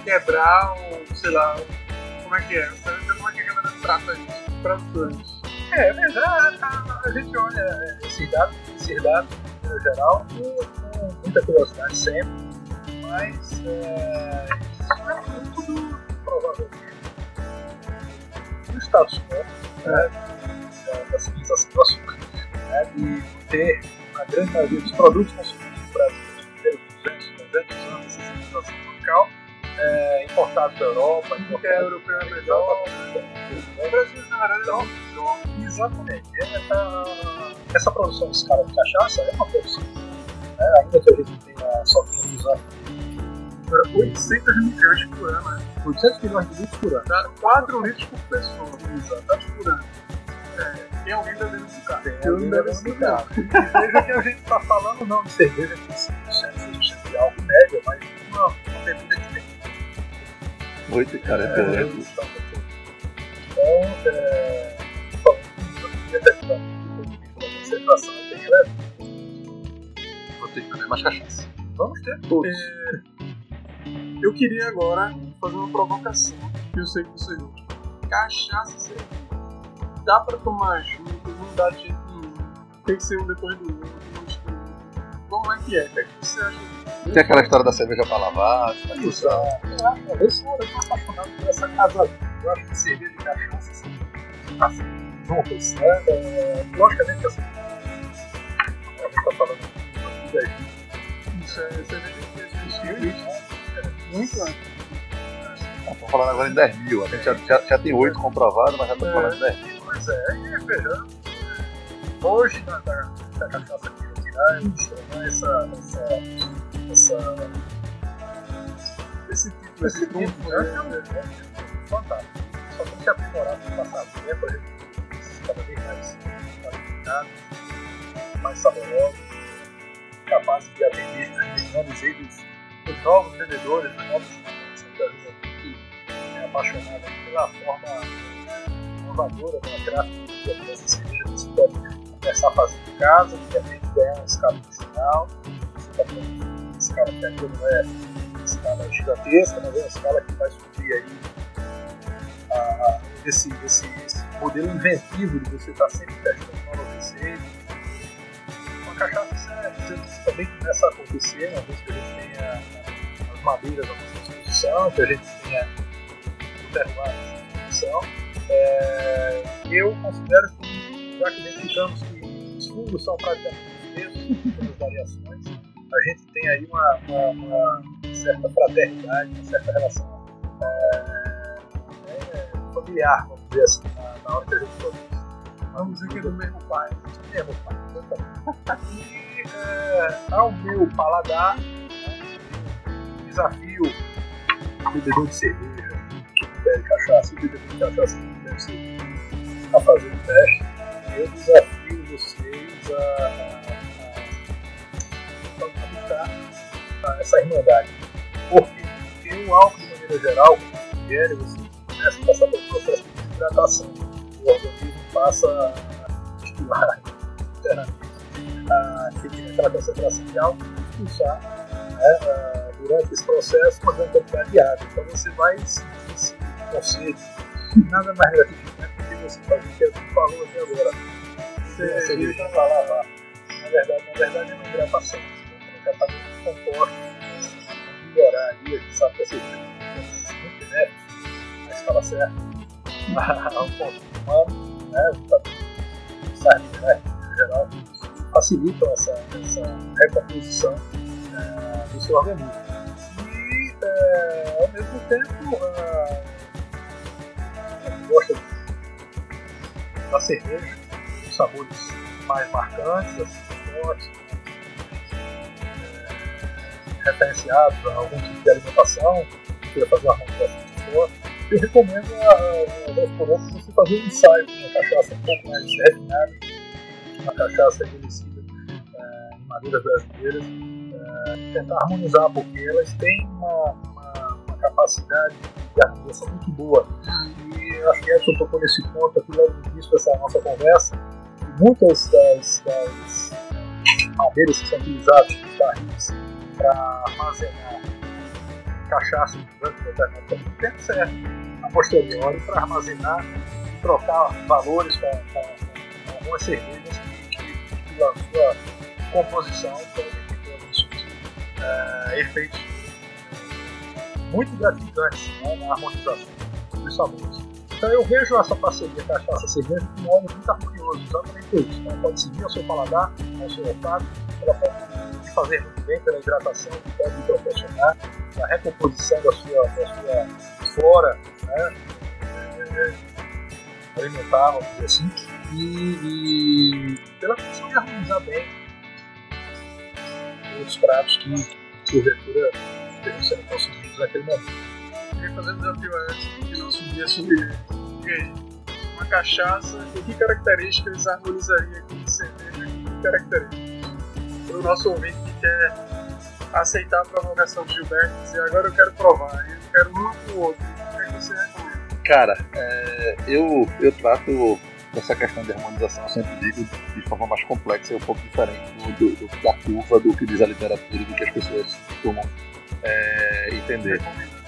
quebrar ou, sei lá, como é que é? Como é que a galera trata isso? Produtores. É, mas a, a, a gente olha esses dados, esses dados no geral com, muita curiosidade sempre, mas é, isso é tudo provavelmente do status quo né, da, civilização do açúcar, né, de ter a grande maioria dos produtos consumidos no Brasil 200, 300 anos dessa civilização tropical é, importados da Europa, é europeu é melhor. O Brasil então, exatamente. Essa, essa produção de escala de cachaça é uma produção, né, ainda que a gente tenha só 500 anos. 800 milhões por ano, né? 800 milhões de litros por ano. Dá 4 litros por pessoa, exatamente por ano. É, tem alguém bebendo esse carro. Tem alguém bebendo esse carro. Veja que a gente está falando não de cerveja com 5%, 6% de média, mas uma, uma bebida que tem Oito, cara, é, é Então, é, concentração tem que levar. Vou ter que beber mais cachaça. Vamos ter todos. É, eu queria agora fazer uma provocação, que eu sei que você gosta. Cachaça e cerveja. Dá pra tomar junto, não dá de jeito nenhum. Tem que ser um depois do outro, como é que é? O que você acha? Tem aquela história da cerveja para lavar. Isso, eu acho, eu sou apaixonado por essa casa. Eu acho que cerveja de cachaça, assim, assim juntas, né? É, logicamente, assim, a gente está falando de Isso é cerveja que existiu isso. Muito antes. Estamos falando agora em 10 mil. A gente já, já, já tem 8 comprovados, mas já estamos falando em 10 mil. Pois é, e veja, hoje na, na, na cachaça que eu tirar, eu essa, essa, essa, Esse tipo, esse trunfo, né? né? É fantástico. Só tem que aprimorar o passar tempo, a gente cada vez mais qualificados, mais saborosos, capazes de atender demandas aí dos, dos novos vendedores, dos novos clientes, que é apaixonado pela forma inovadora da gráfica cerveja que você pode começar a fazer em casa, de repente ganhar uma escala industrial, escala ainda não é uma escala gigantesca, mas é uma escala que vai suprir aí a, esse, esse, esse modelo inventivo de você estar sempre testando novas receitas. Uma cachaça isso também começa a acontecer, uma vez que a gente tenha as madeiras à nossa disposição, que a gente tenha o terroir à nossa disposição. É, eu considero que, já que identificamos que os fundos são praticamente os mesmos, com as variações, a gente tem aí uma, uma, uma certa fraternidade, uma certa relação é, é, familiar, vamos dizer assim, na, na hora que a gente produz. Vamos dizer que é do mesmo pai. Mesmo pai. E é, ao meu paladar, né, desafio bebedor de cerveja bebe cachaça, bebedor de cachaça que bebe cerveja, a fazer o teste. Eu desafio vocês a, a, a buscar essa irmandade. Por quê? Porque o álcool, de maneira geral, ingere, você começa a passar pelo processo de desidratação. O organismo passa a estimular internamente a atingir aquela concentração de álcool e expulsar né, durante esse processo uma grande quantidade de água. Então você vai esse conceito. Nada mais gratificante do que você fazer o que a gente falou aqui agora. Você cerveja para lavar. Na verdade, na verdade é uma hidratação. Você vai de compostos, melhorar aí, a gente sabe que a cerveja é muito benéfico na escala certa, a um ponto humano, né, sardinha, né, em geral, facilitam essa, essa recomposição é, do seu organismo. E, é, ao mesmo tempo, a gente gosta da cerveja, os sabores mais marcantes, assim, fortes, referenciados a algum tipo de alimentação, queira fazer uma harmonização de forte. Eu recomendo, a vez por outra, você fazer um ensaio com uma cachaça um pouco mais refinada, uma cachaça envelhecida é, em madeiras brasileiras, é, tentar harmonizar, porque elas têm uma, uma, uma, capacidade de harmonização muito boa. E acho que Edson tocou nesse ponto aqui logo no início dessa nossa conversa. muitas das, das madeiras que são utilizadas nos barris para armazenar cachaça durante um determinado tempo certo a posteriori para armazenar e trocar valores com, algumas cervejas que, pela sua composição podem ter uh, efeitos muito gratificantes né, na harmonização dos sabores. Então eu vejo essa parceria cachaça-cerveja como algo muito harmonioso, exatamente isso. Ela pode seguir ao seu paladar, ao seu olfato, fazer muito bem pela hidratação que pode proporcionar, a recomposição da sua, da sua flora né, alimentar, vamos dizer assim, e, e pela questão de harmonizar bem os pratos que, porventura, estejam sendo consumidos naquele momento. Queria fazer um desafio antes que não subir a subir. Uma cachaça, com que características harmonizaria com cerveja? Que características? Para o nosso ouvinte quer aceitar a provocação de Gilberto e dizer agora eu quero provar, eu quero ou outro. O que, é que você recomenda? Cara, é, eu, eu trato essa questão de harmonização, eu sempre digo, de forma mais complexa e um pouco diferente do, do, do, da curva do que diz a literatura e do que as pessoas costumam é, entender,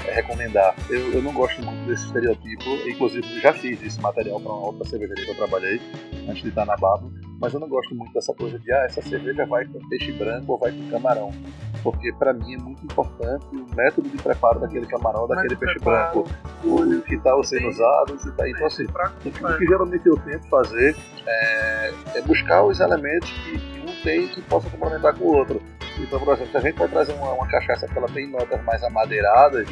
é, recomendar. Eu, eu não gosto muito desse estereotipo, inclusive já fiz esse material para uma outra cervejaria que eu trabalhei, antes de estar na Babo, mas eu não gosto muito dessa coisa de, ah, essa cerveja vai com peixe branco ou vai com camarão. Porque para mim é muito importante o método de preparo daquele camarão, daquele peixe branco, o que está sendo usado. Que tá, então, assim, o que geralmente eu tento fazer é, é buscar os elementos que, que um tem que possa complementar com o outro. Então, por exemplo, se a gente vai trazer uma, uma cachaça que ela tem notas mais amadeiradas,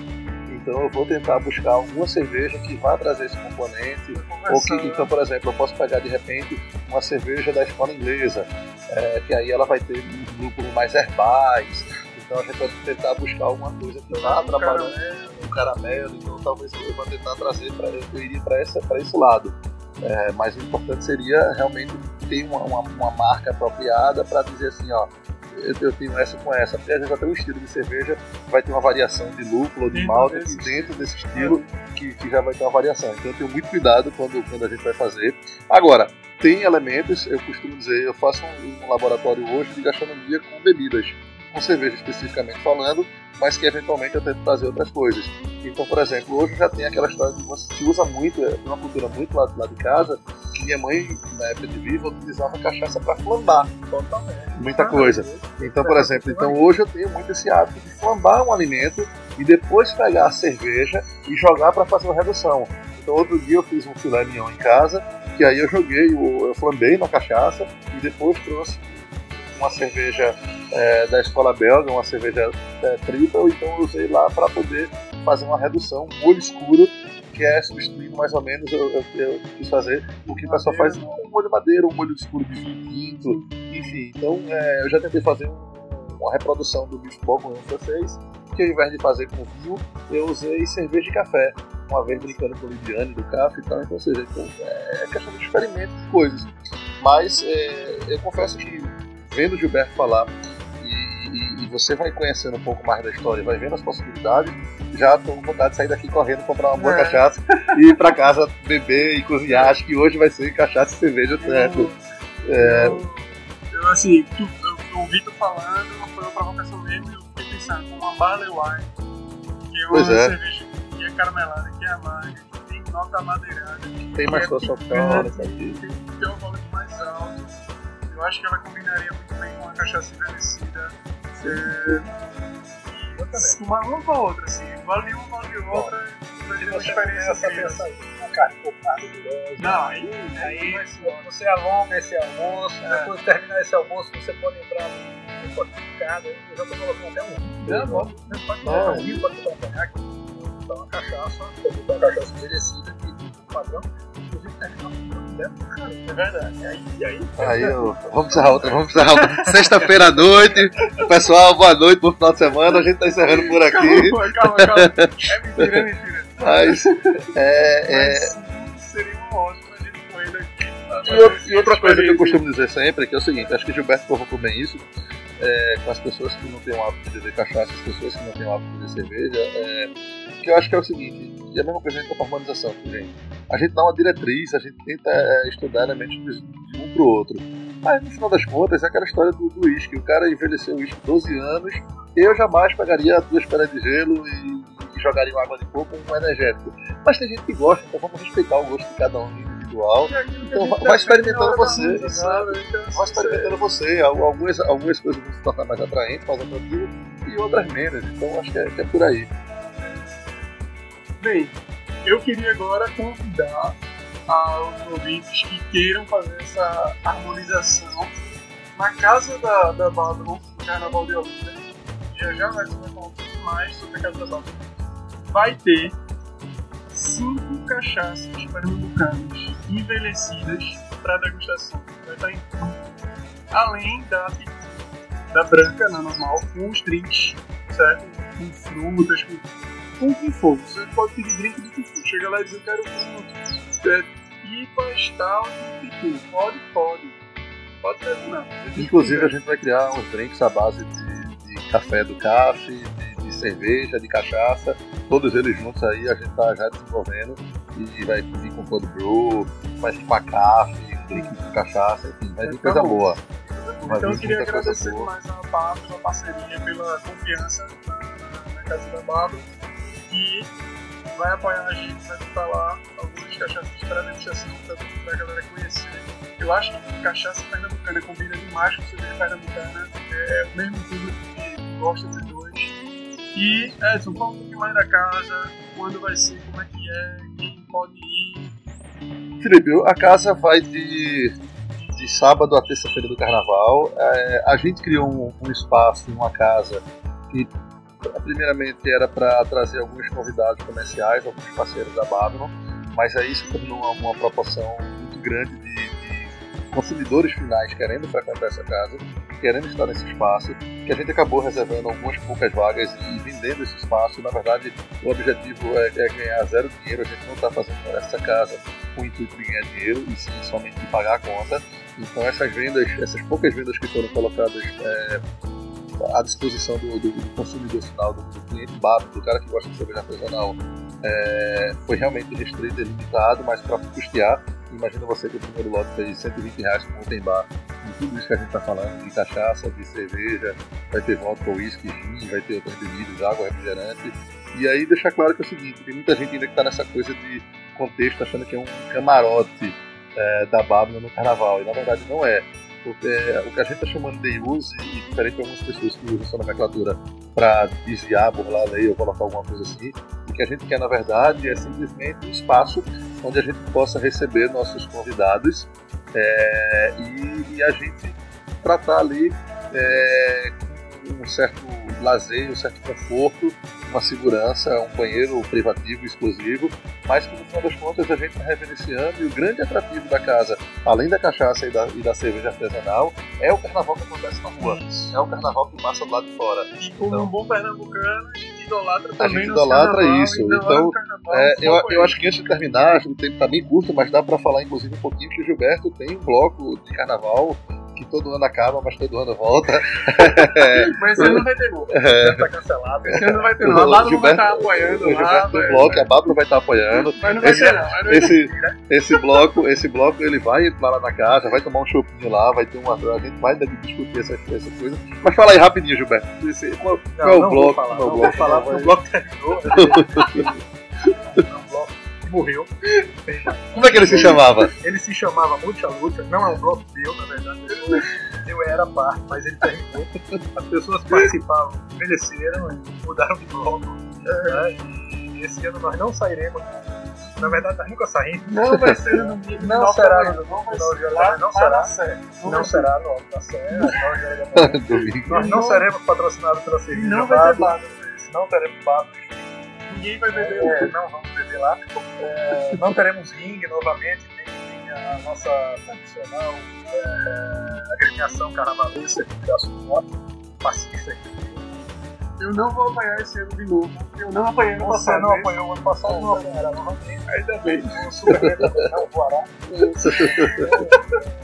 então eu vou tentar buscar alguma cerveja que vá trazer esse componente. Ou que, então, por exemplo, eu posso pegar de repente uma cerveja da escola inglesa, é, que aí ela vai ter um mais herbais. Então a gente vai tentar buscar alguma coisa que vá trabalhando um caramelo. Então talvez eu vá tentar trazer para eu iria para esse lado. É, mas o importante seria realmente ter uma, uma, uma marca apropriada para dizer assim, ó, eu, eu, tenho essa com essa. Porque às vezes até o estilo de cerveja vai ter uma variação de lúpulo ou de malta desse, dentro desse estilo que, que já vai ter uma variação. Então eu tenho muito cuidado quando, quando a gente vai fazer. Agora, tem elementos, eu costumo dizer, eu faço um, um laboratório hoje de gastronomia com bebidas, com cerveja especificamente falando, mas que eventualmente eu tento trazer outras coisas. Então, por exemplo, hoje já tem aquela história que se usa muito, é uma cultura muito lá, lá de casa, que minha mãe, na época de viva, utilizava cachaça para flambar. Totalmente. Muita coisa. Então, por exemplo, então hoje eu tenho muito esse hábito de flambar um alimento e depois pegar a cerveja e jogar para fazer uma redução. Então, outro dia eu fiz um filé mignon em casa, que aí eu joguei, eu flambei na cachaça e depois trouxe uma cerveja é, da escola belga, uma cerveja é, triple, então eu usei lá para poder fazer uma redução, um molho escuro, que é substituindo mais ou menos, eu, eu, eu quis fazer o que o pessoal faz, um molho madeira, um molho escuro de vinho tinto, enfim. Então é, eu já tentei fazer um, uma reprodução do bicho com francês, que ao invés de fazer com vinho, eu usei cerveja e café. Uma vez brincando com o Lidiane do café e tal, então, ou seja, então, é questão de experimento de coisas. Mas é, eu confesso que vendo o Gilberto falar e, e, e, você vai conhecendo um pouco mais da história, vai vendo as possibilidades, já estou com vontade de sair daqui correndo, comprar uma boa é. cachaça e ir para casa beber e cozinhar. Acho que hoje vai ser cachaça e cerveja certo. Eu, é... eu, eu, assim, tu, eu, ouvi tu falando, foi uma provocação mesmo, eu fiquei pensando, uma Barley Wine, que é uma pois é. cerveja é caramelada, que é amarga, que tem nota madeirada, tem mais é sua tem, um volume mais alto eu acho que ela combinaria muito bem com uma cachaça envelhecida. É, uma, uma com a outra, assim. Vale uma, vale outra. Vai ter uma experiência assim. Focada Não, aí, aí você alonga esse almoço. É. Depois de terminar esse almoço, você pode entrar no fortificado. Eu já estou colocando até um vinho. Não, pode, pode colocar um vinho, pode botar um conhaque. Então, uma cachaça, botar uma cachaça envelhecida, que é padrão. Inclusive, terminar é verdade. Aí, aí, aí eu, vamos encerrar outra, vamos encerrar outra. Sexta-feira à noite. Pessoal, boa noite, bom final de semana. A gente tá encerrando por aqui. Calma, calma, calma. É mentira, é mentira. Mas, é, é... Mas seria um ótimo a gente correr daqui. E, e outra coisa que eu costumo dizer sempre é que é o seguinte, acho que Gilberto provocou bem isso, é, com as pessoas que não têm o hábito de beber cachaça, as pessoas que não têm o hábito de beber cerveja, é, que eu acho que é o seguinte, e a mesma coisa com a harmonização, gente. A gente dá uma diretriz, a gente tenta é, estudar elementos de, um pro outro. Mas no final das contas é aquela história do uísque. O cara envelheceu o uísque 12 anos, eu jamais pegaria duas pedras de gelo e, e jogaria uma água de coco com um energético. Mas tem gente que gosta, então vamos respeitar o gosto de cada um individual. Então vai experimentando você. Então, vai experimentando você. Algumas, algumas coisas vão se tornar mais atraentes, mais atrativas, e outras menos. Então acho que é, que é por aí. Bem, eu queria agora convidar aos ouvintes que queiram fazer essa harmonização na casa da, da Babylon, no Carnaval de Olinda. Já já vai falar um pouco mais sobre a casa da Babylon. Vai ter cinco cachaças pernambucanas envelhecidas para degustação. Vai estar em além da, da branca, na normal, com os drinks, certo? Com frutas, com com o que for. Você pode pedir drink do que for. Chega lá e diz, eu quero um é, pipas, tal, e pitu. Pode, pode. Pode ser, não. Inclusive a gente vai criar uns drinks à base de, de café do café, de, de, cerveja, de cachaça. Todos eles juntos aí a gente tá já desenvolvendo. E vai vir com cold brew, vai vir com a café, drink com cachaça, enfim, vai vir coisa boa. Então eu queria agradecer mais a parte, pela parceria, pela confiança na, na Casa da Bárbara que vai apoiar a gente, vai botar lá algumas cachaças para degustação para a galera conhecer. Eu acho que cachaça pernambucana combina demais com cerveja pernambucana. É o mesmo público que gosta dos dois. E, Edson, fala um pouquinho mais da casa, quando vai ser, como é que é, quem pode ir. Felipe, a casa vai de, de sábado a terça-feira do carnaval. É, a gente criou um, um espaço uma casa que primeiramente era para trazer alguns convidados comerciais, alguns parceiros da Babylon, mas aí se tornou uma, uma proporção muito grande de, de, consumidores finais querendo frequentar essa casa, querendo estar nesse espaço, que a gente acabou reservando algumas poucas vagas e vendendo esse espaço. Na verdade, o objetivo é, é ganhar zero dinheiro, a gente não está fazendo essa casa com o intuito de ganhar dinheiro, e sim somente de pagar a conta. Então essas vendas, essas poucas vendas que foram colocadas é, à disposição do, do, do consumidor final, do, do cliente básico, do cara que gosta de cerveja artesanal, é, foi realmente restrito e limitado, mas para custear, imagina você que o primeiro lote fez 120 reais com open bar, e tudo isso que a gente está falando, de cachaça, de cerveja, vai ter vodka, uísque, gin, vai ter outras bebidas, água, refrigerante, e aí deixar claro que é o seguinte, tem muita gente ainda que está nessa coisa de contexto achando que é um camarote é, da Babylon no carnaval, e na verdade não é porque o que a gente está chamando de use, e diferente de algumas pessoas que usam essa nomenclatura para desviar, burlar a lei ou colocar alguma coisa assim, o que a gente quer na verdade é simplesmente um espaço onde a gente possa receber nossos convidados é, e, e, a gente tratar ali é, um certo lazer, um certo conforto, uma segurança, um banheiro privativo exclusivo, mas que no final das contas a gente está reverenciando e o grande atrativo da casa, além da cachaça e da, e da cerveja artesanal, é o carnaval que acontece na rua. É o carnaval que passa do lado de fora. E como então, um bom pernambucano, a gente idolatra também. A gente idolatra isso. Então, é, eu, eu acho que antes de terminar, o tempo está bem curto, mas dá para falar inclusive um pouquinho que o Gilberto tem um bloco de carnaval que todo ano acaba, mas todo ano volta. mas esse ano não vai ter gol. É. Tá cancelado. Esse ano não vai ter gol. A Bablo vai estar tá apoiando o lá. O bloco, a Bablo vai estar tá apoiando. Mas não vai esse, ter não. esse, esse, bloco, esse bloco, ele vai entrar lá na casa, vai tomar um chopinho lá, vai ter uma... A gente vai discutir essa, essa coisa. Mas fala aí rapidinho, Gilberto. Esse, qual, não, qual é o bloco? Falar, não, vou falar, o bloco terminou. morreu. Como é que ele se chamava? Ele se chamava Muita Luta, não é um bloco meu, na verdade. Eu, era parte, mas ele terminou. As pessoas participavam, envelheceram e mudaram de bloco. Né? E esse ano nós não sairemos. Na verdade, nós nunca saímos. Não vai ser no dia Não, não será no não, vai ser, lá, não será. Não, não será no Alto da Sé. Nós não seremos patrocinados pela cerveja. Não vai ter bar. Não teremos bar ninguém vai beber. É, não vamos beber lá. É, não teremos ringue novamente, nem a nossa tradicional é, agremiação carnavalesca aqui da Sul pacífica eu não vou apanhar esse ano de novo. Eu não apanhei ano Você passado. não apanhou ano passado, não apanhará novamente. Ainda bem. O Superman não voará.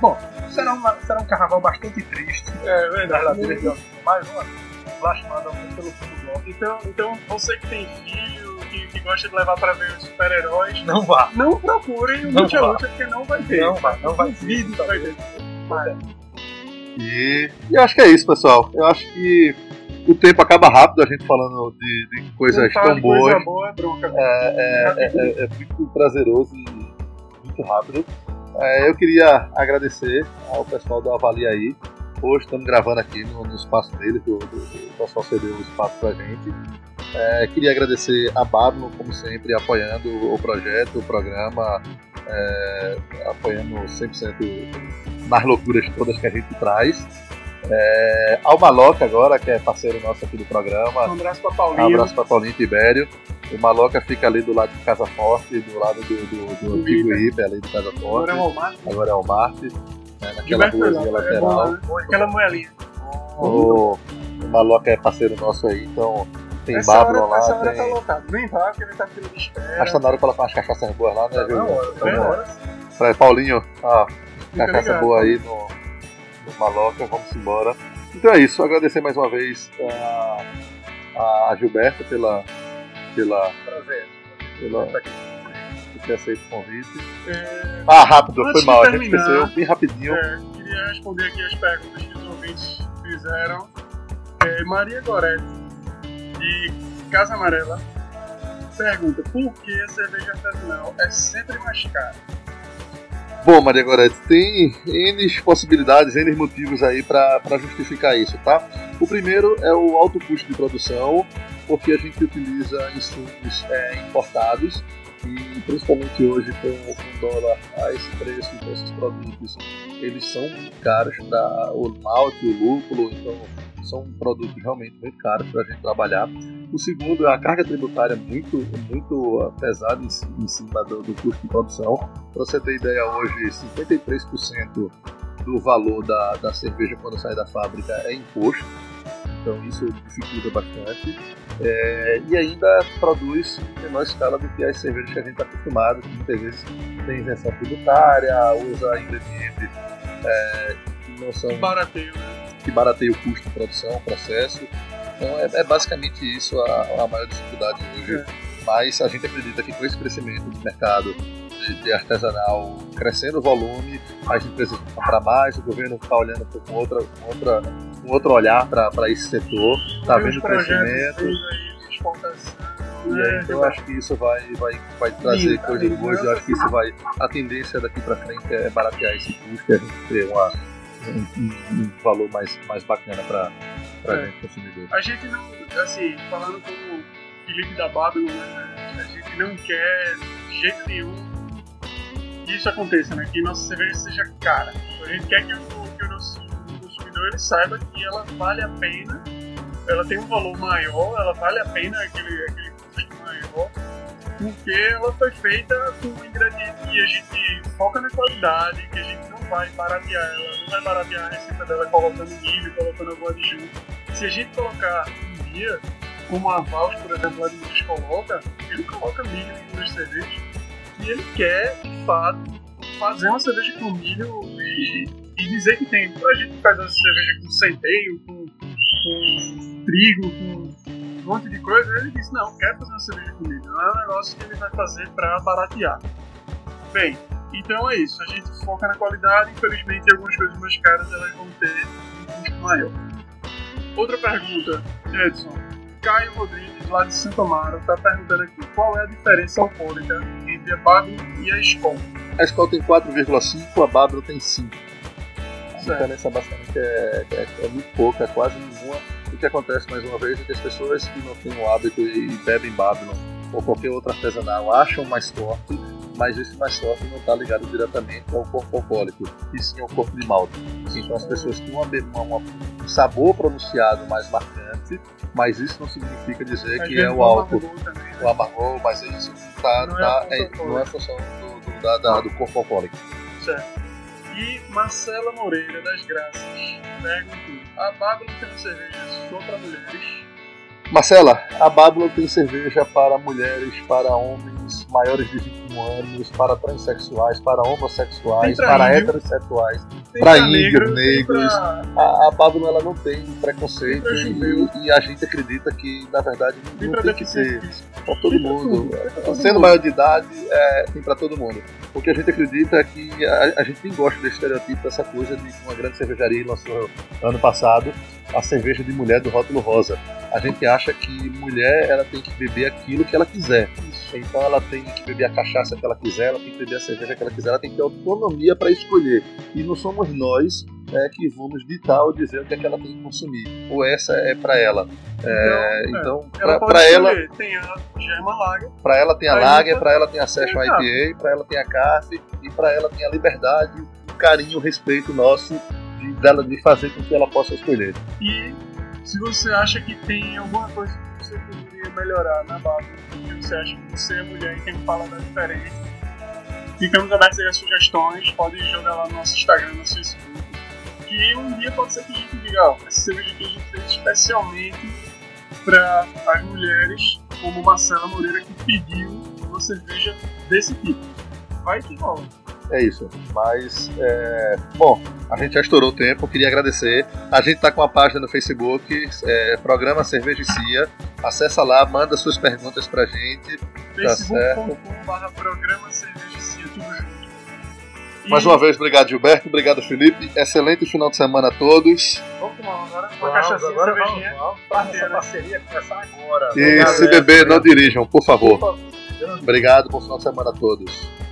Bom, será, uma, será um carnaval bastante triste. É verdade. Mais uma lastimada pelo fundo do bloco. Então, então, você que tem filho, que, que gosta de levar pra ver os super-heróis, não vá. Não procurem o Lucha Lucha, porque não vai ter. Não vai, não vai ter. Não vai ter. E, e acho que é isso, pessoal. Eu acho que o tempo acaba rápido a gente falando de, de coisas tão boas. Coisa boa é bronca. É, é, é, é, muito prazeroso e muito rápido. É, eu queria agradecer ao pessoal do Avalia aí Hoje estamos gravando aqui no, no espaço dele, que o, pessoal cedeu o espaço pra gente. É, queria agradecer a Babno, como sempre, apoiando o projeto, o programa, é, apoiando 100% nas loucuras todas que a gente traz. É, ao Maloca agora, que é parceiro nosso aqui do programa. Um abraço para Paulinho. Um abraço para Paulinho Tibério. O Maloca fica ali do lado de Casa Forte, do lado do, do, do antigo IPE, ali de Casa Forte. Agora é o Walmart. Agora é o Walmart né, naquela ruazinha lateral. É aquela moelinha. O, o Maloca é parceiro nosso aí, então tem Babylon lá. Essa hora tem... tá lotado. Nem vai, porque ele tá fila de espera. Acho que tá na hora de colocar umas cachaças boas lá, né, viu? Não, então, Pra Paulinho, ó, cachaça ligado. boa aí no, no Maloca, vamos embora. Então é isso, agradecer mais uma vez a, a Gilberto pela. pela Prazer. Pela, ter aceito o convite. É... Ah, rápido, Antes foi mal, terminar, a gente esqueceu, bem rapidinho. É, queria responder aqui as perguntas que os ouvintes fizeram. É, Maria Goretti, de Casa Amarela, pergunta: por que a cerveja artesanal é sempre mais cara? Bom, Maria Gorete, tem N possibilidades, N motivos aí para justificar isso, tá? O primeiro é o alto custo de produção, porque a gente utiliza insumos é, importados e principalmente hoje com o dólar a esse preço, então esses produtos eles são caros, tá? o malte, o lúpulo, então são produtos realmente muito caros para a gente trabalhar. O segundo é a carga tributária muito, muito pesada em cima do, do, custo de produção. Para você ter ideia, hoje 53% do valor da, da cerveja quando sai da fábrica é imposto, então isso dificulta bastante. É, e ainda produz em menor escala do que as cervejas que a gente está acostumado, que muitas vezes tem isenção tributária, usa ingredientes é, que não são. Que barateio, né? Que barateia o custo de produção, processo. Então é, é basicamente isso a, a, maior dificuldade hoje. É. Mas a gente acredita que com esse crescimento do mercado de, artesanal crescendo o volume, as empresas vão comprar mais, o governo está olhando com outra, com outra um outro olhar para esse setor, está vendo crescimento. E aí, então eu acho que isso vai, vai, vai trazer coisas boas, eu acho que isso vai. A tendência daqui para frente é baratear esse custo e a gente ter uma, um, um, valor mais, mais bacana para a é. gente consumidor. A gente não, assim, falando como Felipe da Babylon, né, a gente não quer de jeito nenhum que isso aconteça, né? Que nossa cerveja seja cara. A gente quer que o, que o nosso consumidor ele saiba que ela vale a pena, ela tem um valor maior, ela vale a pena aquele, aquele custo maior, porque ela foi feita com um ingrediente que a gente foca na qualidade, que a gente não vai baratear ela, não vai baratear a receita dela colocando milho, colocando algum adjunto. Se a gente colocar um dia, como a Vals, por exemplo, lá de coloca, ele coloca milho nas cervejas e ele quer, de fato, fazer uma cerveja com milho e e dizer que tem a gente faz essa cerveja com centeio, com, com trigo, com um monte de coisa, ele disse, não, quer fazer uma cerveja com milho, não é um negócio que ele vai fazer para baratear. Bem, então é isso, a gente foca na qualidade, infelizmente algumas coisas mais caras elas vão ter um custo maior. Outra pergunta, Edson. Caio Rodrigues, lá de Santo Amaro, está perguntando aqui qual é a diferença alcoólica entre a Babylon e a Skol. A Skol tem 4,5, a Babylon tem 5 a diferença basicamente é, é, é, muito pouca, é quase nenhuma. O que acontece mais uma vez é que as pessoas que não têm o hábito e bebem Babylon ou qualquer outro artesanal acham mais forte, mas esse mais forte não está ligado diretamente ao corpo alcoólico, e sim ao corpo de malte. Então as pessoas têm uma, uma, um sabor pronunciado mais marcante, mas isso não significa dizer que é o álcool. Também, né? O amargor, mas é isso tá, não, tá, é, é, não é função do, do, da, da, do corpo alcoólico. Certo. E Marcela Moreira das Graças perguntou: a Bábula tem cerveja só para mulheres? Marcela, a Bábula tem cerveja para mulheres, para homens maiores de 21 anos, para transexuais, para homossexuais, para índio, heterossexuais, para índios, negros. Pra... A, a Bábula ela não tem preconceito e, e, a gente acredita que, na verdade, não tem, tem que ter para todo mundo. Sendo maior de idade, é, tem para todo mundo. Porque a gente acredita que a, a gente nem gosta desse estereotipo, dessa coisa de uma grande cervejaria lançou ano passado a cerveja de mulher do rótulo rosa. A gente acha que mulher ela tem que beber aquilo que ela quiser. Então ela tem que beber a cachaça que ela quiser, ela tem que beber a cerveja que ela quiser, ela tem que ter autonomia para escolher. E não somos nós é, que vamos ditar ou dizer o que, é que ela tem que consumir. Ou essa é para ela. É, então, então para ela, ela tem a Germa Lager. Para ela tem a Lager, para ela tem a Session IPA, para ela tem a CAF e para ela tem a liberdade, o carinho, o respeito nosso de, dela de fazer com que ela possa escolher. E se você acha que tem alguma coisa melhorar na base, que você acha que você é mulher e tem que falar da diferença, ficamos abertos a sugestões, pode jogar lá no nosso Instagram, no Facebook. Que um dia pode ser que a gente diga, ó, essa cerveja aqui a gente fez especialmente para as mulheres, como Marcela Moreira que pediu uma cerveja desse tipo. Vai que rola é isso. Mas, é... bom, a gente já estourou o tempo, queria agradecer. A gente está com a página no Facebook, é, Programa Cerveja e Cia. Acessa lá, manda suas perguntas pra gente. Tá Facebook.com.br Programa Cerveja e Cia, tudo junto. E... Mais uma vez, obrigado Gilberto, obrigado Felipe. Excelente final de semana a todos. Vamos tomar agora uma cachaça agora vamos, essa parceria começar agora. E se beber, não dirijam, por favor. Por favor. Obrigado, bom final de semana a todos.